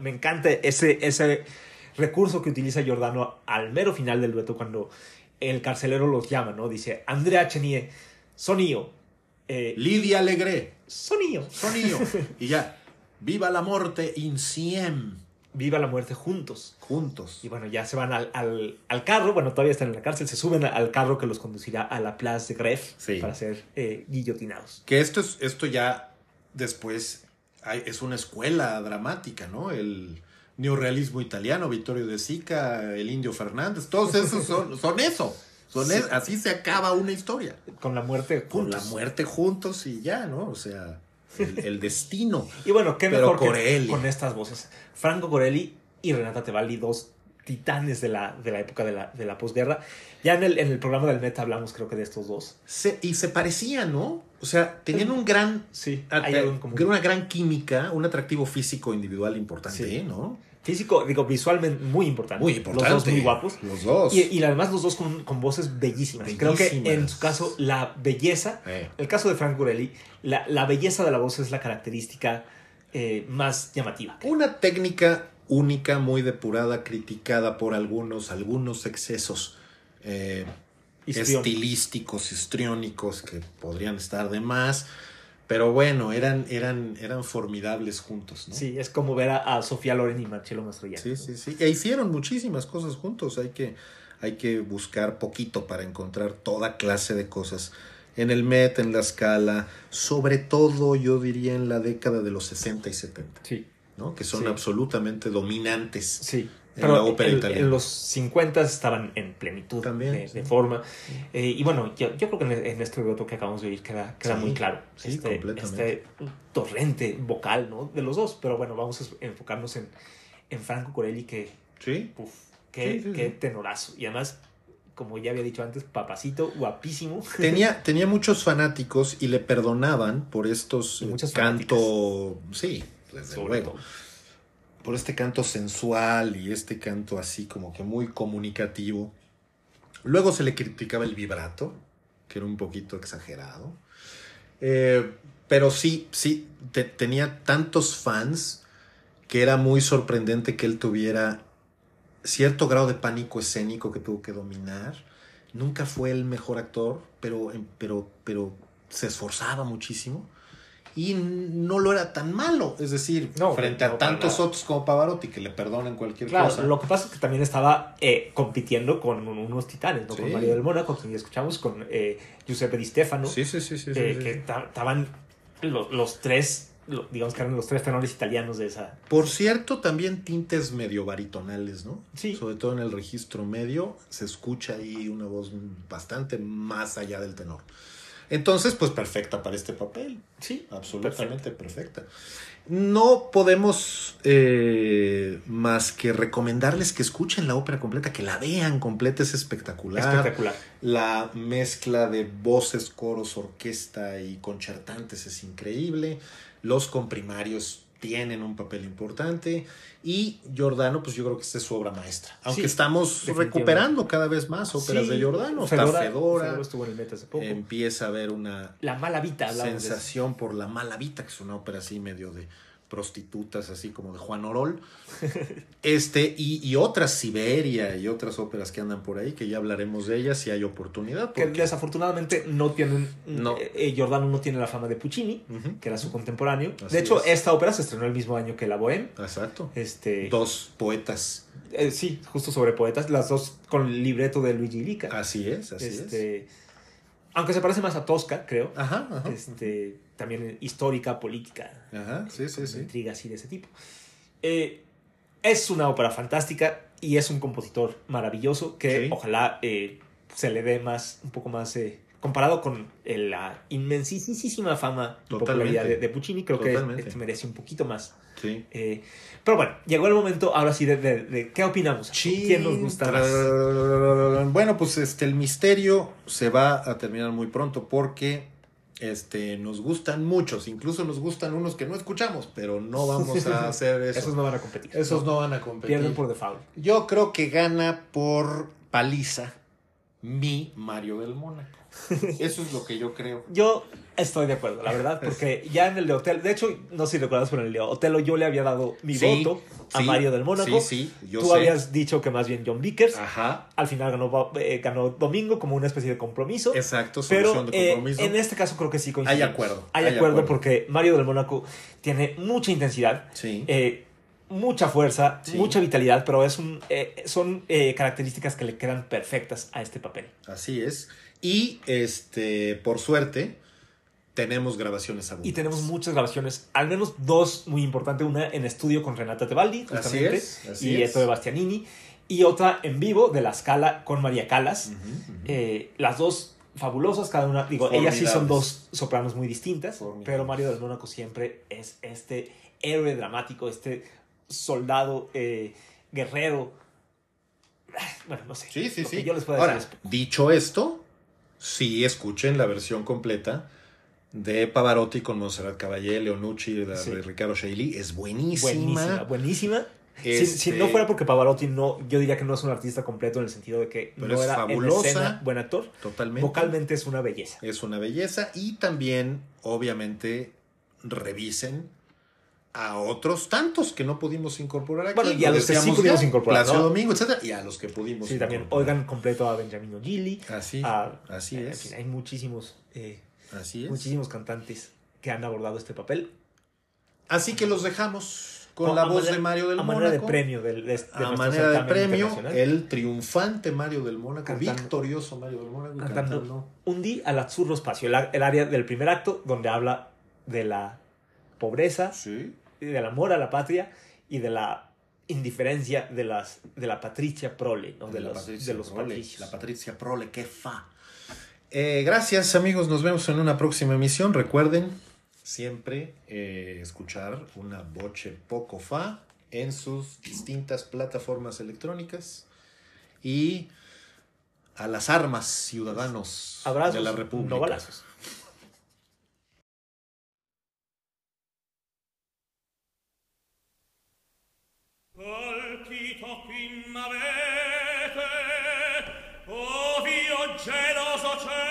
me, encanta ese, ese recurso que utiliza Giordano al mero final del dueto cuando el carcelero los llama, ¿no? Dice, Andrea Chenier, sonío. Eh, Lidia Alegre. Sonío. Sonío. y ya, viva la muerte insiem. Viva la muerte juntos. Juntos. Y bueno, ya se van al, al, al carro, bueno, todavía están en la cárcel, se suben al carro que los conducirá a la Place de Sí. para ser eh, guillotinados. Que esto, es, esto ya después es una escuela dramática, ¿no? El neorrealismo italiano, Vittorio de Sica, el Indio Fernández, todos esos son, *laughs* son eso. Son Sí. es- así se acaba una historia. Con la muerte Con juntos. la muerte juntos y ya, ¿no? O sea, el, el *laughs* destino. Y bueno, qué Pero mejor que Corelli. con estas voces. Franco Corelli y Renata Tebaldi, dos titanes de la, de la época de la, de la posguerra. Ya en el, en el programa del Meta hablamos creo que de estos dos. Se- y se parecían, ¿no? O sea, tenían un gran, Sí, hay algo en común. una gran química, un atractivo físico individual importante, Sí. ¿no? Físico, digo, visualmente muy importante. Muy importante. Los dos muy guapos. Los dos. Y, y además los dos con, con voces bellísimas. Creo que Bellísimas. en su caso la belleza, Eh. el caso de Frank Corelli, la, la belleza de la voz es la característica eh, más llamativa. Una técnica única, muy depurada, criticada por algunos, algunos excesos eh, estilísticos, histriónicos que podrían estar de más. Pero bueno, eran, eran, eran formidables juntos, ¿no? Sí, es como ver a, a Sofía Loren y Marcelo Mastroianni. sí, sí, sí. E hicieron muchísimas cosas juntos. Hay que, hay que buscar poquito para encontrar toda clase de cosas. En el Met, en la escala, sobre todo yo diría en la década de los 60 y 70, Sí, ¿no? que son Sí. absolutamente dominantes. sí. En Pero la ópera en, italiana. en los 50 estaban en plenitud También, de, sí. de forma. Eh, y bueno, yo, yo creo que en, en este dueto que acabamos de oír queda, queda Sí, muy claro. sí, este, completamente. este torrente vocal ¿no? de los dos. Pero bueno, vamos a enfocarnos en, en Franco Corelli, que Sí. Uf, qué, Sí, sí, qué sí. tenorazo. Y además, como ya había dicho antes, papacito, guapísimo. *laughs* Tenía, tenía muchos fanáticos y le perdonaban por estos canto, sí, desde Sobre luego, todo. Por este canto sensual y este canto así como que muy comunicativo. Luego se le criticaba el vibrato, que era un poquito exagerado. Eh, pero sí, sí, te- tenía tantos fans que era muy sorprendente que él tuviera cierto grado de pánico escénico que tuvo que dominar. Nunca fue el mejor actor, pero, pero, pero se esforzaba muchísimo. Y no lo era tan malo. Es decir, No, frente no, a tantos otros como Pavarotti que le perdonan cualquier Claro, cosa. lo que pasa es que también estaba eh, compitiendo con unos titanes, ¿no? Sí. Con Mario del Mónaco, quien ya escuchamos, con eh, Giuseppe Di Stefano, Sí, sí, sí, sí. eh, sí. que ta- estaban lo- los tres, lo- digamos que eran los tres tenores italianos de esa. Por cierto, también tintes medio baritonales, ¿no? Sí. Sobre todo en el registro medio se escucha ahí una voz bastante más allá del tenor. Entonces, pues perfecta para este papel. Sí, Absolutamente perfecta. No podemos eh, más que recomendarles que escuchen la ópera completa, que la vean completa, es espectacular. espectacular. La mezcla de voces, coros, orquesta y concertantes es increíble. Los comprimarios tienen un papel importante. Y Giordano, pues yo creo que esta es su obra maestra. Aunque Sí, estamos recuperando cada vez más óperas Sí, de Giordano. Está Fedora, Fedora. Fedora estuvo en hace poco. Empieza a haber una la mala vida, de sensación por la mala vida, que es una ópera así medio de prostitutas, así como de Juan Orol. *laughs* Este, y, y otras, Siberia y otras óperas que andan por ahí, que ya hablaremos de ellas si hay oportunidad. Que porque- desafortunadamente no tienen. No. eh, eh, Giordano no tiene la fama de Puccini, que era su contemporáneo. Así de hecho, es. esta ópera se estrenó el mismo año que la Bohème. Exacto. Este, Dos poetas. eh, sí, justo sobre poetas, las dos con el libreto de Luigi Lica. Así es, así es. este, Aunque se parece más a Tosca, creo. Ajá, ajá. Este, también histórica, política, Ajá, sí, sí, sí. intrigas y de ese tipo. Eh, es una ópera fantástica y es un compositor maravilloso que Sí. ojalá eh, se le dé más, un poco más, eh, comparado con la inmensísima fama y popularidad de, de Puccini, creo Totalmente. que este merece un poquito más. Sí. Eh, pero bueno, llegó el momento ahora sí de, de- de qué opinamos. ¿Quién nos gusta más? Bueno, pues este el misterio se va a terminar muy pronto porque este nos gustan muchos, incluso nos gustan unos que no escuchamos, pero no *laughs* vamos a hacer eso. Esos no van a competir. Esos no van a competir. Pierden por default. Yo creo que gana por paliza mi Mario del Mónaco. *laughs* Eso es lo que yo creo. Yo estoy de acuerdo, la verdad, porque *laughs* ya en el de Otelo, de hecho, no sé si recuerdas, pero en el de Otelo yo le había dado mi Sí, voto a sí, Mario del Mónaco. Sí, sí, yo Tú sé. habías dicho que más bien John Vickers. Ajá, Al final ganó, eh, ganó Domingo como una especie de compromiso. exacto, Pero solución de eh, compromiso. en este caso creo que sí coincidimos. Hay acuerdo, Hay, hay acuerdo, acuerdo. porque Mario del Mónaco tiene mucha intensidad. Sí. Eh, mucha fuerza, Sí. mucha vitalidad, pero es un, eh, son eh, características que le quedan perfectas a este papel. Así es. Y este, por suerte, tenemos grabaciones Y abundantes. tenemos muchas grabaciones, al menos dos muy importantes, una en estudio con Renata Tebaldi, Así justamente, es, así y es. Ettore Bastianini, y otra en vivo de La Scala con María Calas. Eh, las dos fabulosas, cada una, digo, ellas sí son dos sopranos muy distintas, Formidables. pero Mario del Mónaco siempre es este héroe dramático, este soldado, eh, guerrero. Bueno, no sé. Sí, sí, sí. que yo les puedo Ahora, decir es- dicho esto, sí escuchen la versión completa de Pavarotti con Monserrat Caballé, Leonucci, Sí. de Ricardo Sheili. Es buenísima. buenísima, buenísima. Si, Este- si no fuera porque Pavarotti no, yo diría que no es un artista completo en el sentido de que Pero no es era fabulosa. en escena buen actor. Totalmente. Vocalmente es una belleza. Es una belleza. Y también, obviamente, revisen a otros tantos que no pudimos incorporar aquí. Bueno, y a Lo los que sí pudimos ya, incorporar, Placio ¿no? Domingo, etcétera, y a los que pudimos Sí, también oigan completo a Benjamino Gilli. Así, a- así en es. fin, hay muchísimos, eh, Así es. muchísimos cantantes que han abordado este papel. Así que los dejamos con A la voz manera- de Mario del A Mónaco. manera de premio del, de, de a manera de premio, el triunfante Mario del Mónaco, Cantando. victorioso Mario del Mónaco, Cantando. cantando. Un día al azzurro espacio, el, el área del primer acto donde habla de la pobreza, Sí. y del amor a la patria y de la indiferencia de las de la patricia prole, ¿no? de, la los, Patricia de los Prole, patricios. La Patricia Prole, qué fa. Eh, gracias amigos, nos vemos en una próxima emisión. Recuerden siempre eh, escuchar una boche poco fa en sus distintas plataformas electrónicas y a las armas ciudadanos Abrazos, de la República. no balazos. Colpito qui m'avete, ov'io geloso cielo, voce